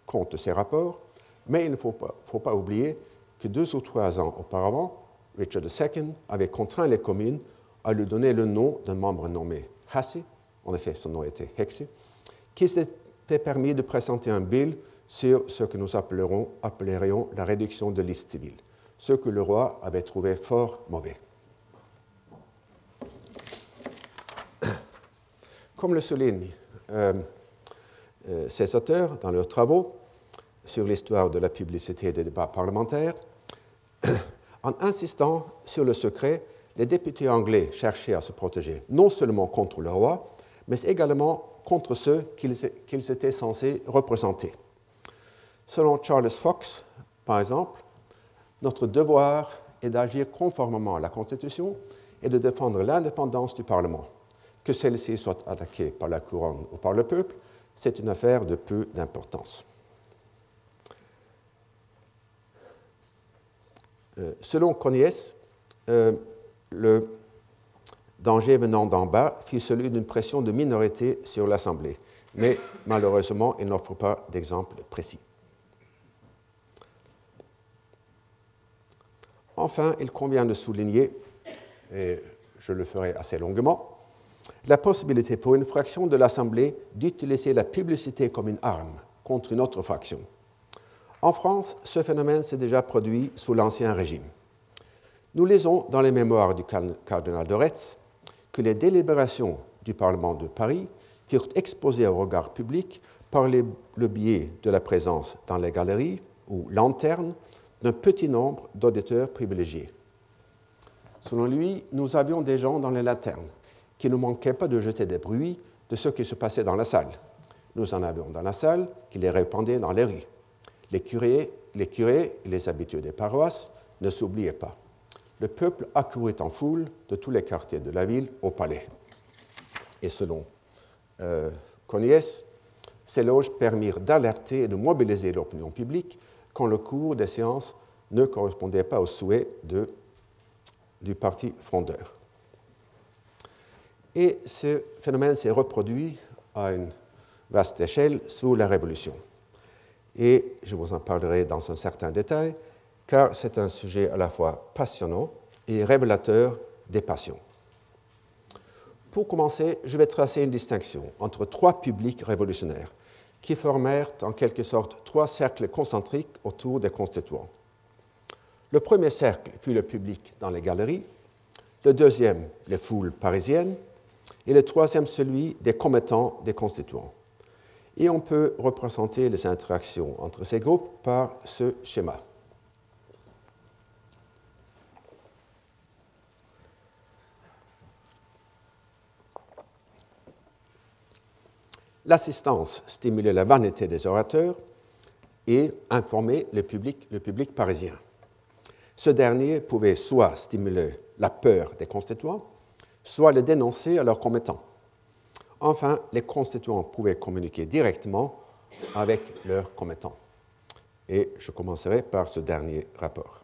compte de ces rapports, mais il ne faut pas, oublier que deux ou trois ans auparavant, Richard II avait contraint les communes à lui donner le nom d'un membre nommé Hassi, en effet son nom était Hexi, qui s'était permis de présenter un bill sur ce que nous appellerions la réduction de liste civile, ce que le roi avait trouvé fort mauvais. Comme le soulignent euh, euh, ces auteurs dans leurs travaux sur l'histoire de la publicité des débats parlementaires, en insistant sur le secret, les députés anglais cherchaient à se protéger non seulement contre le roi, mais également contre ceux qu'ils étaient censés représenter. Selon Charles Fox, par exemple, notre devoir est d'agir conformément à la Constitution et de défendre l'indépendance du Parlement. Que celle-ci soit attaquée par la couronne ou par le peuple, c'est une affaire de peu d'importance. Euh, selon Conies, euh, le danger venant d'en bas fut celui d'une pression de minorité sur l'Assemblée, mais malheureusement, il n'offre pas d'exemple précis. Enfin, il convient de souligner, et je le ferai assez longuement, la possibilité pour une fraction de l'Assemblée d'utiliser la publicité comme une arme contre une autre fraction. En France, ce phénomène s'est déjà produit sous l'Ancien Régime. Nous lisons dans les mémoires du cardinal de Retz que les délibérations du Parlement de Paris furent exposées au regard public par le biais de la présence dans les galeries ou lanternes d'un petit nombre d'auditeurs privilégiés. Selon lui, nous avions des gens dans les lanternes qui ne manquaient pas de jeter des bruits de ce qui se passait dans la salle. Nous en avions dans la salle qui les répandaient dans les rues. Les curés, les curés les habitués des paroisses ne s'oubliaient pas le peuple accourut en foule de tous les quartiers de la ville au palais. Et selon euh, ces loges permirent d'alerter et de mobiliser l'opinion publique quand le cours des séances ne correspondait pas aux souhaits du parti frondeur. Et ce phénomène s'est reproduit à une vaste échelle sous la Révolution. Et je vous en parlerai dans un certain détail, car c'est un sujet à la fois passionnant et révélateur des passions. Pour commencer, je vais tracer une distinction entre trois publics révolutionnaires qui formèrent en quelque sorte trois cercles concentriques autour des constituants. Le premier cercle fut le public dans les galeries, le deuxième les foules parisiennes, et le troisième celui des commettants des constituants. Et on peut représenter les interactions entre ces groupes par ce schéma. L'assistance stimulait la vanité des orateurs et informait le public, le public parisien. Ce dernier pouvait soit stimuler la peur des constituants, soit les dénoncer à leurs commettants. Enfin, les constituants pouvaient communiquer directement avec leurs commettants. Et je commencerai par ce dernier rapport.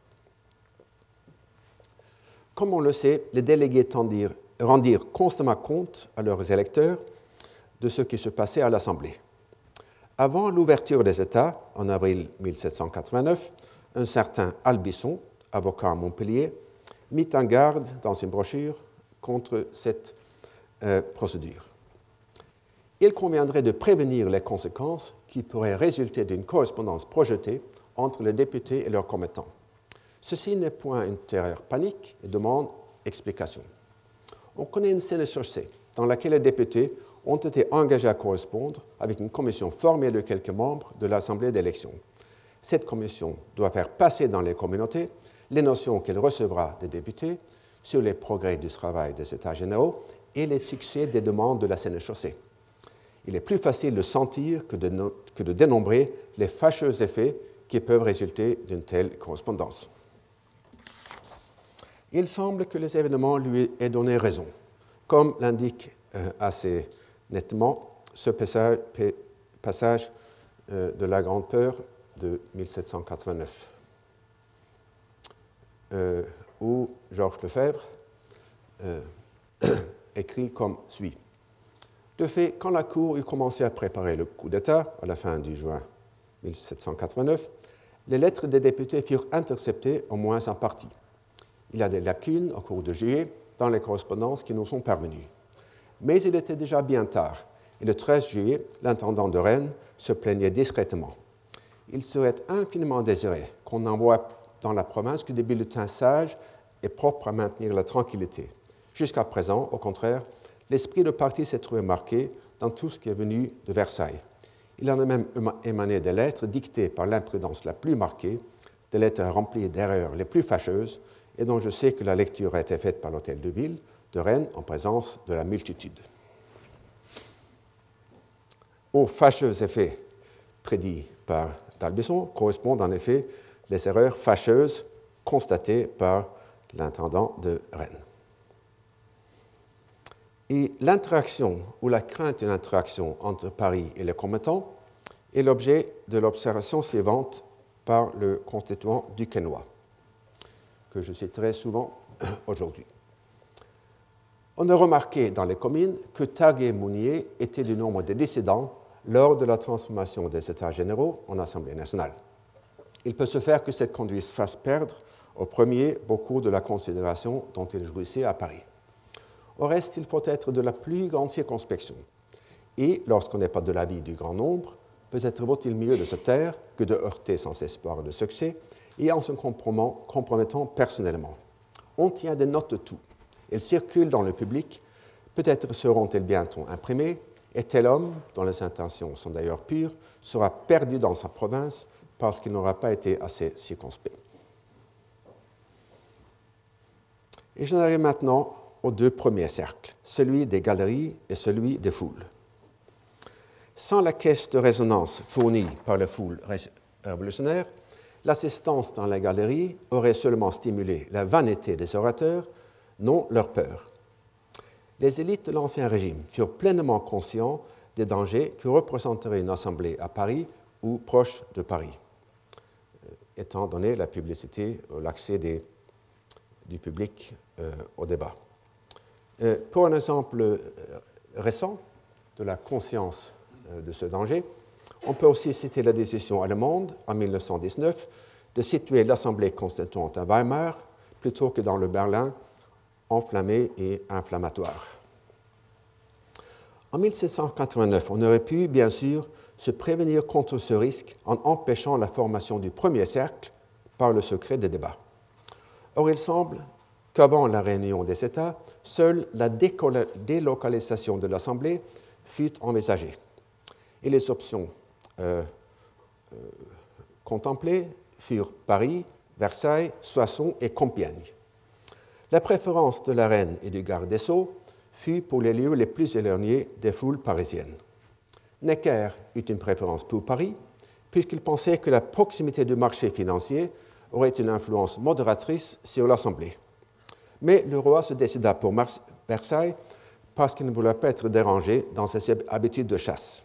Comme on le sait, les délégués tendirent, rendirent constamment compte à leurs électeurs de ce qui se passait à l'Assemblée. Avant l'ouverture des États, en avril 1789, un certain Albisson, avocat à Montpellier, mit en garde dans une brochure contre cette euh, procédure. Il conviendrait de prévenir les conséquences qui pourraient résulter d'une correspondance projetée entre les députés et leurs commettants. Ceci n'est point une terreur panique et demande explication. On connaît une scène chaussée dans laquelle les députés ont été engagés à correspondre avec une commission formée de quelques membres de l'Assemblée d'élection. Cette commission doit faire passer dans les communautés les notions qu'elle recevra des députés sur les progrès du travail des États généraux et les succès des demandes de la Sénéchaussée. Il est plus facile de sentir que de, dénombrer les fâcheux effets qui peuvent résulter d'une telle correspondance. Il semble que les événements lui aient donné raison, comme l'indique euh, assez nettement ce passage, euh, de la Grande Peur de 1789, euh, où Georges Lefebvre écrit comme suit. De fait, quand la Cour eut commencé à préparer le coup d'État, à la fin du juin 1789, les lettres des députés furent interceptées au moins en partie. Il y a des lacunes au cours de juillet dans les correspondances qui nous sont parvenues. Mais il était déjà bien tard, et le 13 juillet, l'intendant de Rennes se plaignait discrètement. Il serait infiniment désiré qu'on n'envoie dans la province que des bulletins sages et propres à maintenir la tranquillité. Jusqu'à présent, au contraire, l'esprit de parti s'est trouvé marqué dans tout ce qui est venu de Versailles. Il en a même émané des lettres dictées par l'imprudence la plus marquée, des lettres remplies d'erreurs les plus fâcheuses, et dont je sais que la lecture a été faite par l'hôtel de ville de Rennes en présence de la multitude. Aux fâcheux effets prédits par Talbisson correspondent en effet les erreurs fâcheuses constatées par l'intendant de Rennes. Et l'interaction ou la crainte d'une interaction entre Paris et les commettants est l'objet de l'observation suivante par le constituant du Quénois que je citerai souvent aujourd'hui. On a remarqué dans les communes que Tag et Mounier étaient du nombre des dissidents lors de la transformation des États généraux en Assemblée nationale. Il peut se faire que cette conduite fasse perdre au premier beaucoup de la considération dont il jouissait à Paris. Au reste, il faut être de la plus grande circonspection. Et lorsqu'on n'est pas de l'avis du grand nombre, peut-être vaut-il mieux de se taire que de heurter sans espoir de succès et en se compromettant personnellement. On tient des notes de tout. Elles circulent dans le public. Peut-être seront-elles bientôt imprimées, et tel homme, dont les intentions sont d'ailleurs pures, sera perdu dans sa province parce qu'il n'aura pas été assez circonspect. Et j'en arrive maintenant aux deux premiers cercles, celui des galeries et celui des foules. Sans la caisse de résonance fournie par les foules révolutionnaires, l'assistance dans la galerie aurait seulement stimulé la vanité des orateurs, non leur peur. Les élites de l'Ancien Régime furent pleinement conscients des dangers que représenterait une assemblée à Paris ou proche de Paris, étant donné la publicité ou l'accès du public euh, au débat. Euh, pour un exemple récent de la conscience de ce danger, on peut aussi citer la décision allemande en 1919 de situer l'Assemblée constituante à Weimar plutôt que dans le Berlin enflammé et inflammatoire. En 1789, on aurait pu, bien sûr, se prévenir contre ce risque en empêchant la formation du premier cercle par le secret des débats. Or, il semble qu'avant la réunion des États, seule la délocalisation de l'Assemblée fut envisagée. Et les options euh, euh, contemplés furent Paris, Versailles, Soissons et Compiègne. La préférence de la reine et du garde des Sceaux fut pour les lieux les plus éloignés des foules parisiennes. Necker eut une préférence pour Paris, puisqu'il pensait que la proximité du marché financier aurait une influence modératrice sur l'Assemblée. Mais le roi se décida pour Versailles parce qu'il ne voulait pas être dérangé dans ses habitudes de chasse.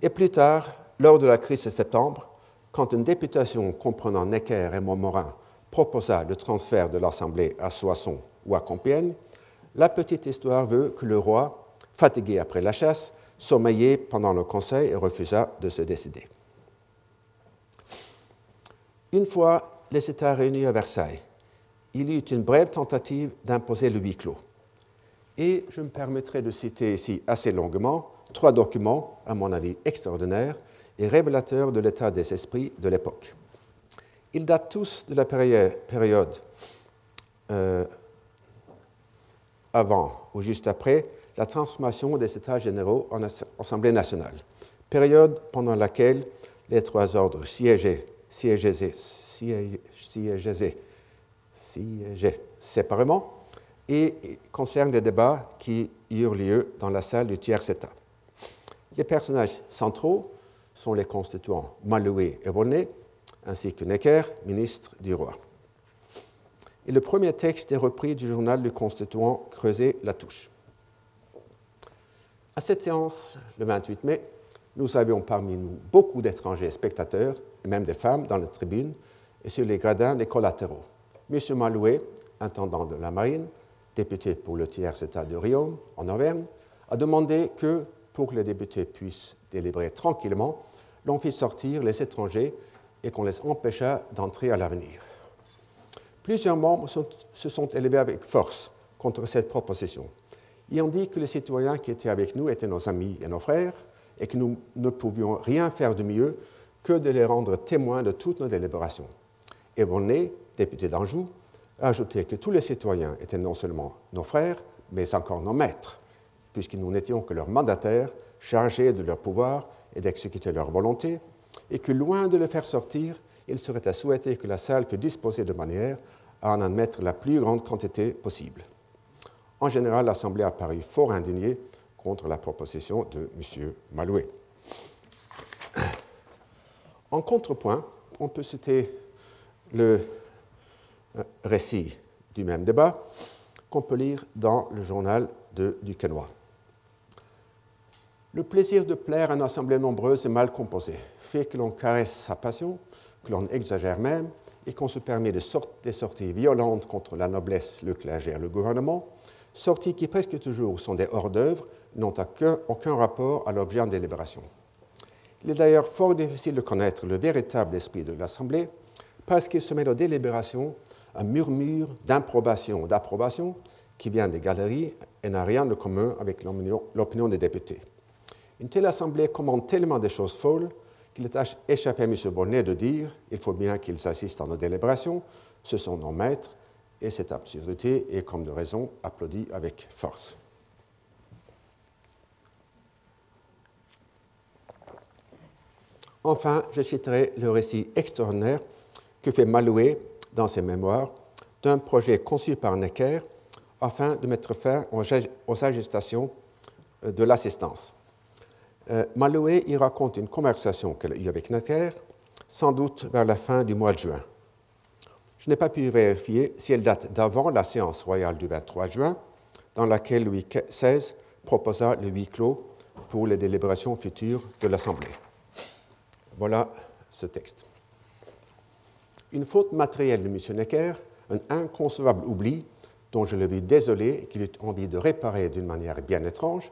Et plus tard, lors de la crise de septembre, quand une députation comprenant Necker et Montmorin proposa le transfert de l'Assemblée à Soissons ou à Compiègne, la petite histoire veut que le roi, fatigué après la chasse, sommeillait pendant le conseil et refusa de se décider. Une fois les États réunis à Versailles, il y eut une brève tentative d'imposer le huis clos. Et je me permettrai de citer ici assez longuement trois documents, à mon avis, extraordinaires et révélateurs de l'état des esprits de l'époque. Ils datent tous de la période euh, avant ou juste après la transformation des États généraux en Assemblée nationale, période pendant laquelle les trois ordres siégeaient, siégeaient, siégeaient, siégeaient séparément et concernent les débats qui eurent lieu dans la salle du tiers État. Les personnages centraux sont les constituants Maloué et Volney, ainsi que Necker, ministre du roi. Et le premier texte est repris du journal du constituant Creuset-Latouche. À cette séance, le 28 mai, nous avions parmi nous beaucoup d'étrangers spectateurs, et même des femmes, dans la tribune et sur les gradins des collatéraux. M. Malouet, intendant de la marine, député pour le tiers État de Riom, en Auvergne, a demandé que, pour que les députés puissent délibérer tranquillement, l'on fit sortir les étrangers et qu'on les empêcha d'entrer à l'avenir. Plusieurs membres se sont élevés avec force contre cette proposition ont dit que les citoyens qui étaient avec nous étaient nos amis et nos frères et que nous ne pouvions rien faire de mieux que de les rendre témoins de toutes nos délibérations. Et Bonnet, député d'Anjou, a ajouté que tous les citoyens étaient non seulement nos frères, mais encore nos maîtres, puisque nous n'étions que leurs mandataires chargés de leur pouvoir et d'exécuter leur volonté, et que loin de le faire sortir, il serait à souhaiter que la salle fût disposée de manière à en admettre la plus grande quantité possible. En général, l'Assemblée a paru fort indignée contre la proposition de M. Malouet. En contrepoint, on peut citer le euh, récit du même débat qu'on peut lire dans le journal de Duquesnoy. Le plaisir de plaire à une assemblée nombreuse et mal composée fait que l'on caresse sa passion, que l'on exagère même, et qu'on se permet des sorties violentes contre la noblesse, le clergé et le gouvernement, sorties qui presque toujours sont des hors-d'œuvre, n'ont aucun rapport à l'objet en délibération. Il est d'ailleurs fort difficile de connaître le véritable esprit de l'Assemblée parce qu'il se met aux délibérations un murmure d'improbation ou d'approbation qui vient des galeries et n'a rien de commun avec l'opinion des députés. Une telle assemblée commande tellement des choses folles qu'il est échappé à M. Bonnet de dire il faut bien qu'ils assistent à nos délibérations, ce sont nos maîtres, et cette absurdité est, comme de raison, applaudie avec force. Enfin, je citerai le récit extraordinaire que fait Malouet dans ses mémoires d'un projet conçu par Necker afin de mettre fin aux agitations euh, de l'assistance. Euh, Malouet y raconte une conversation qu'il a eue avec Necker, sans doute vers la fin du mois de juin. Je n'ai pas pu vérifier si elle date d'avant la séance royale du 23 juin, dans laquelle Louis XVI proposa le huis clos pour les délibérations futures de l'Assemblée. Voilà ce texte. Une faute matérielle de M. Necker, un inconcevable oubli dont je le vis désolé et qu'il eut envie de réparer d'une manière bien étrange,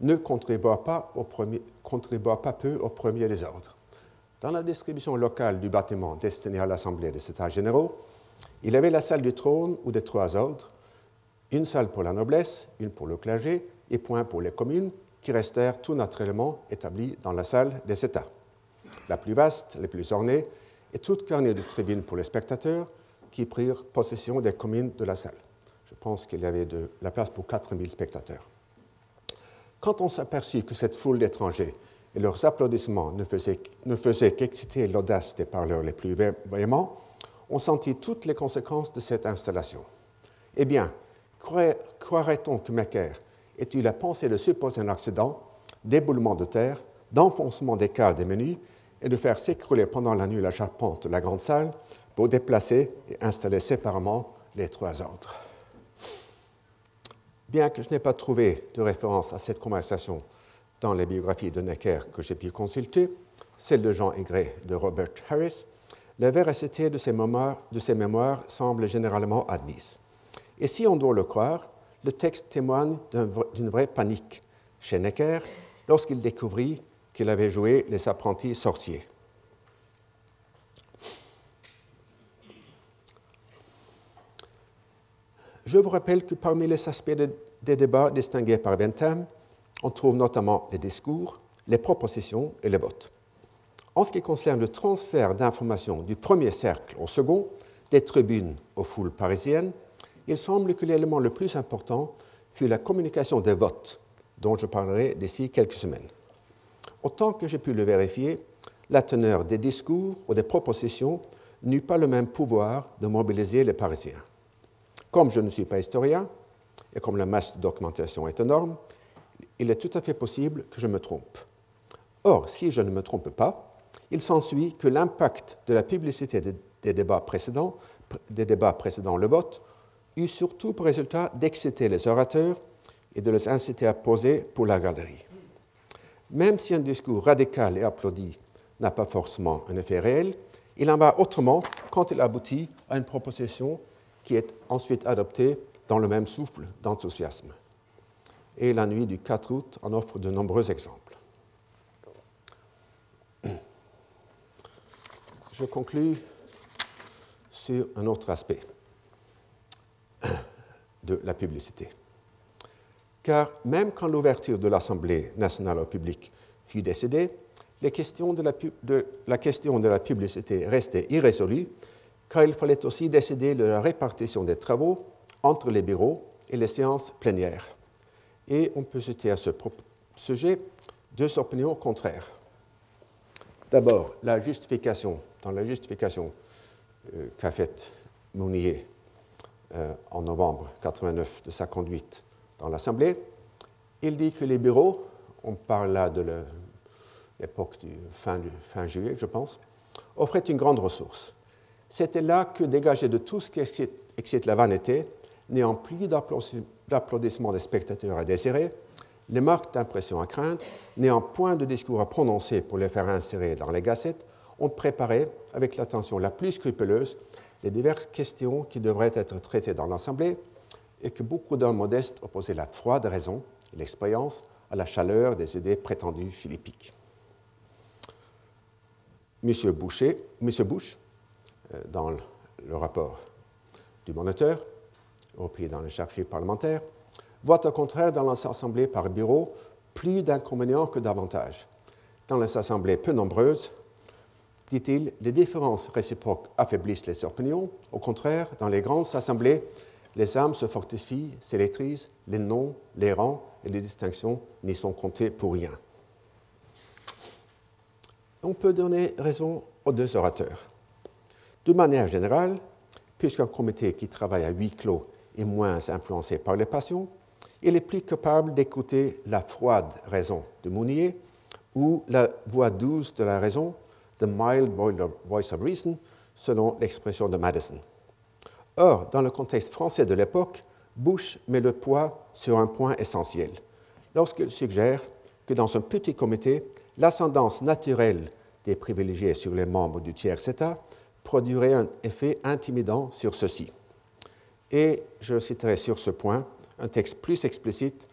ne contribua pas, contribua pas peu au premier désordre. Dans la distribution locale du bâtiment destiné à l'Assemblée des États généraux, il avait la salle du trône ou des trois ordres, une salle pour la noblesse, une pour le clergé et point pour les communes, qui restèrent tout naturellement établies dans la salle des États. La plus vaste, la plus ornée, et toute garnie de tribunes pour les spectateurs qui prirent possession des communes de la salle. Je pense qu'il y avait de la place pour 4000 spectateurs. Quand on s'aperçut que cette foule d'étrangers et leurs applaudissements ne faisaient, qu'exciter l'audace des parleurs les plus véhéments, on sentit toutes les conséquences de cette installation. Eh bien, croirait-on que Macaire ait eu la pensée de supposer un accident, d'éboulement de terre, d'enfoncement des cales des menus et de faire s'écrouler pendant la nuit la charpente de la grande salle pour déplacer et installer séparément les trois ordres. Bien que je n'ai pas trouvé de référence à cette conversation dans les biographies de Necker que j'ai pu consulter, celle de Jean Aigret de Robert Harris, la véracité de ces, mémoires, de mémoires semble généralement admise. Et si on doit le croire, le texte témoigne d'une vraie panique chez Necker lorsqu'il découvrit qu'il avait joué les apprentis sorciers. Je vous rappelle que parmi les aspects des débats distingués par Bentham, on trouve notamment les discours, les propositions et les votes. En ce qui concerne le transfert d'informations du premier cercle au second, des tribunes aux foules parisiennes, il semble que l'élément le plus important fut la communication des votes, dont je parlerai d'ici quelques semaines. Autant que j'ai pu le vérifier, la teneur des discours ou des propositions n'eut pas le même pouvoir de mobiliser les Parisiens. Comme je ne suis pas historien, et comme la masse de documentation est énorme, il est tout à fait possible que je me trompe. Or, si je ne me trompe pas, il s'ensuit que l'impact de la publicité des, débats précédents, des débats précédents le vote eut surtout pour résultat d'exciter les orateurs et de les inciter à poser pour la galerie. Même si un discours radical et applaudi n'a pas forcément un effet réel, il en va autrement quand il aboutit à une proposition qui est ensuite adoptée dans le même souffle d'enthousiasme. Et la nuit du 4 août en offre de nombreux exemples. Je conclus sur un autre aspect de la publicité. Car même quand l'ouverture de l'Assemblée nationale au public fut décidée, la, question de la publicité restait irrésolue, car il fallait aussi décider de la répartition des travaux entre les bureaux et les séances plénières. Et on peut citer à ce sujet deux opinions contraires. D'abord, la justification, dans la justification euh, qu'a faite Mounier euh, en novembre 89 de sa conduite dans l'Assemblée, il dit que les bureaux, on parle là de l'époque du fin, juillet, je pense, offraient une grande ressource. C'était là que, dégagé de tout ce qui excite, la vanité, n'ayant plus d'applaudissements des spectateurs à désirer, les marques d'impression à craindre, n'ayant point de discours à prononcer pour les faire insérer dans les gazettes, ont préparé, avec l'attention la plus scrupuleuse, les diverses questions qui devraient être traitées dans l'Assemblée et que beaucoup d'hommes modestes opposaient la froide raison et l'expérience à la chaleur des idées prétendues philippiques. M. Boucher, Monsieur Bush, euh, dans le rapport du moniteur, repris dans le chargé parlementaire, voit au contraire dans l'Assemblée par bureau plus d'inconvénients que d'avantages. Dans les assemblées peu nombreuses, dit-il, les différences réciproques affaiblissent les opinions. Au contraire, dans les grandes assemblées, les âmes se fortifient, s'électrisent, les noms, les rangs et les distinctions n'y sont comptés pour rien. On peut donner raison aux deux orateurs. De manière générale, puisqu'un comité qui travaille à huis clos est moins influencé par les passions, il est plus capable d'écouter la froide raison de Mounier ou la voix douce de la raison the mild voice of reason, selon l'expression de Madison. Or, dans le contexte français de l'époque, Bush met le poids sur un point essentiel, lorsqu'il suggère que dans un petit comité, l'ascendance naturelle des privilégiés sur les membres du tiers-État produirait un effet intimidant sur ceux-ci. Et je citerai sur ce point un texte plus explicite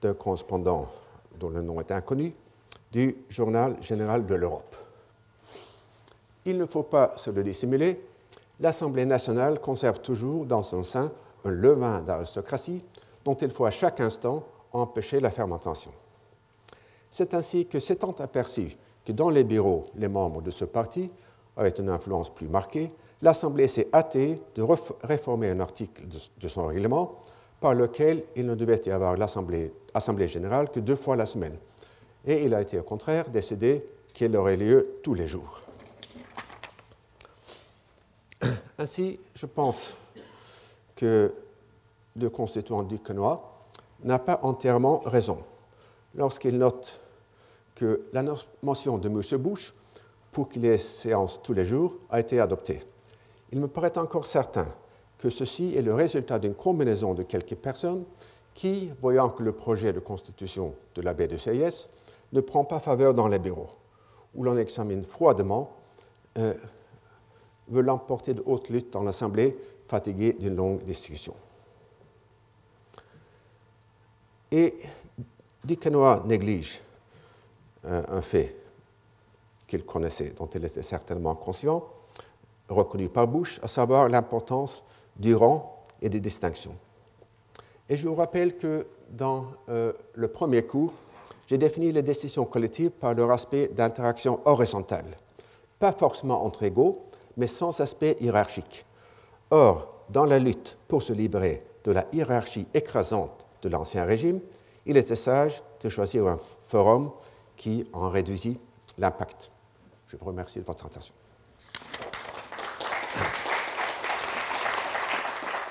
d'un correspondant dont le nom est inconnu du Journal général de l'Europe il ne faut pas se le dissimuler, l'Assemblée nationale conserve toujours dans son sein un levain d'aristocratie dont il faut à chaque instant empêcher la fermentation. C'est ainsi que s'étant aperçu que dans les bureaux, les membres de ce parti avaient une influence plus marquée, l'Assemblée s'est hâtée de réformer un article de son règlement par lequel il ne devait y avoir l'Assemblée générale que deux fois la semaine. Et il a été au contraire décidé qu'elle aurait lieu tous les jours. Ainsi, je pense que le constituant duquesnois n'a pas entièrement raison lorsqu'il note que la motion de M. Bush pour qu'il ait séance tous les jours a été adoptée. Il me paraît encore certain que ceci est le résultat d'une combinaison de quelques personnes qui, voyant que le projet de constitution de la baie de CIS ne prend pas faveur dans les bureaux, où l'on examine froidement euh, veut de haute lutte dans l'Assemblée, fatigué d'une longue discussion. Et Duquesnoy néglige euh, un fait qu'il connaissait, dont il était certainement conscient, reconnu par Bush, à savoir l'importance du rang et des distinctions. Et je vous rappelle que dans euh, le premier cours, j'ai défini les décisions collectives par leur aspect d'interaction horizontale, pas forcément entre égaux, mais sans aspect hiérarchique. Or, dans la lutte pour se libérer de la hiérarchie écrasante de l'Ancien Régime, il était sage de choisir un forum qui en réduisit l'impact. Je vous remercie de votre attention.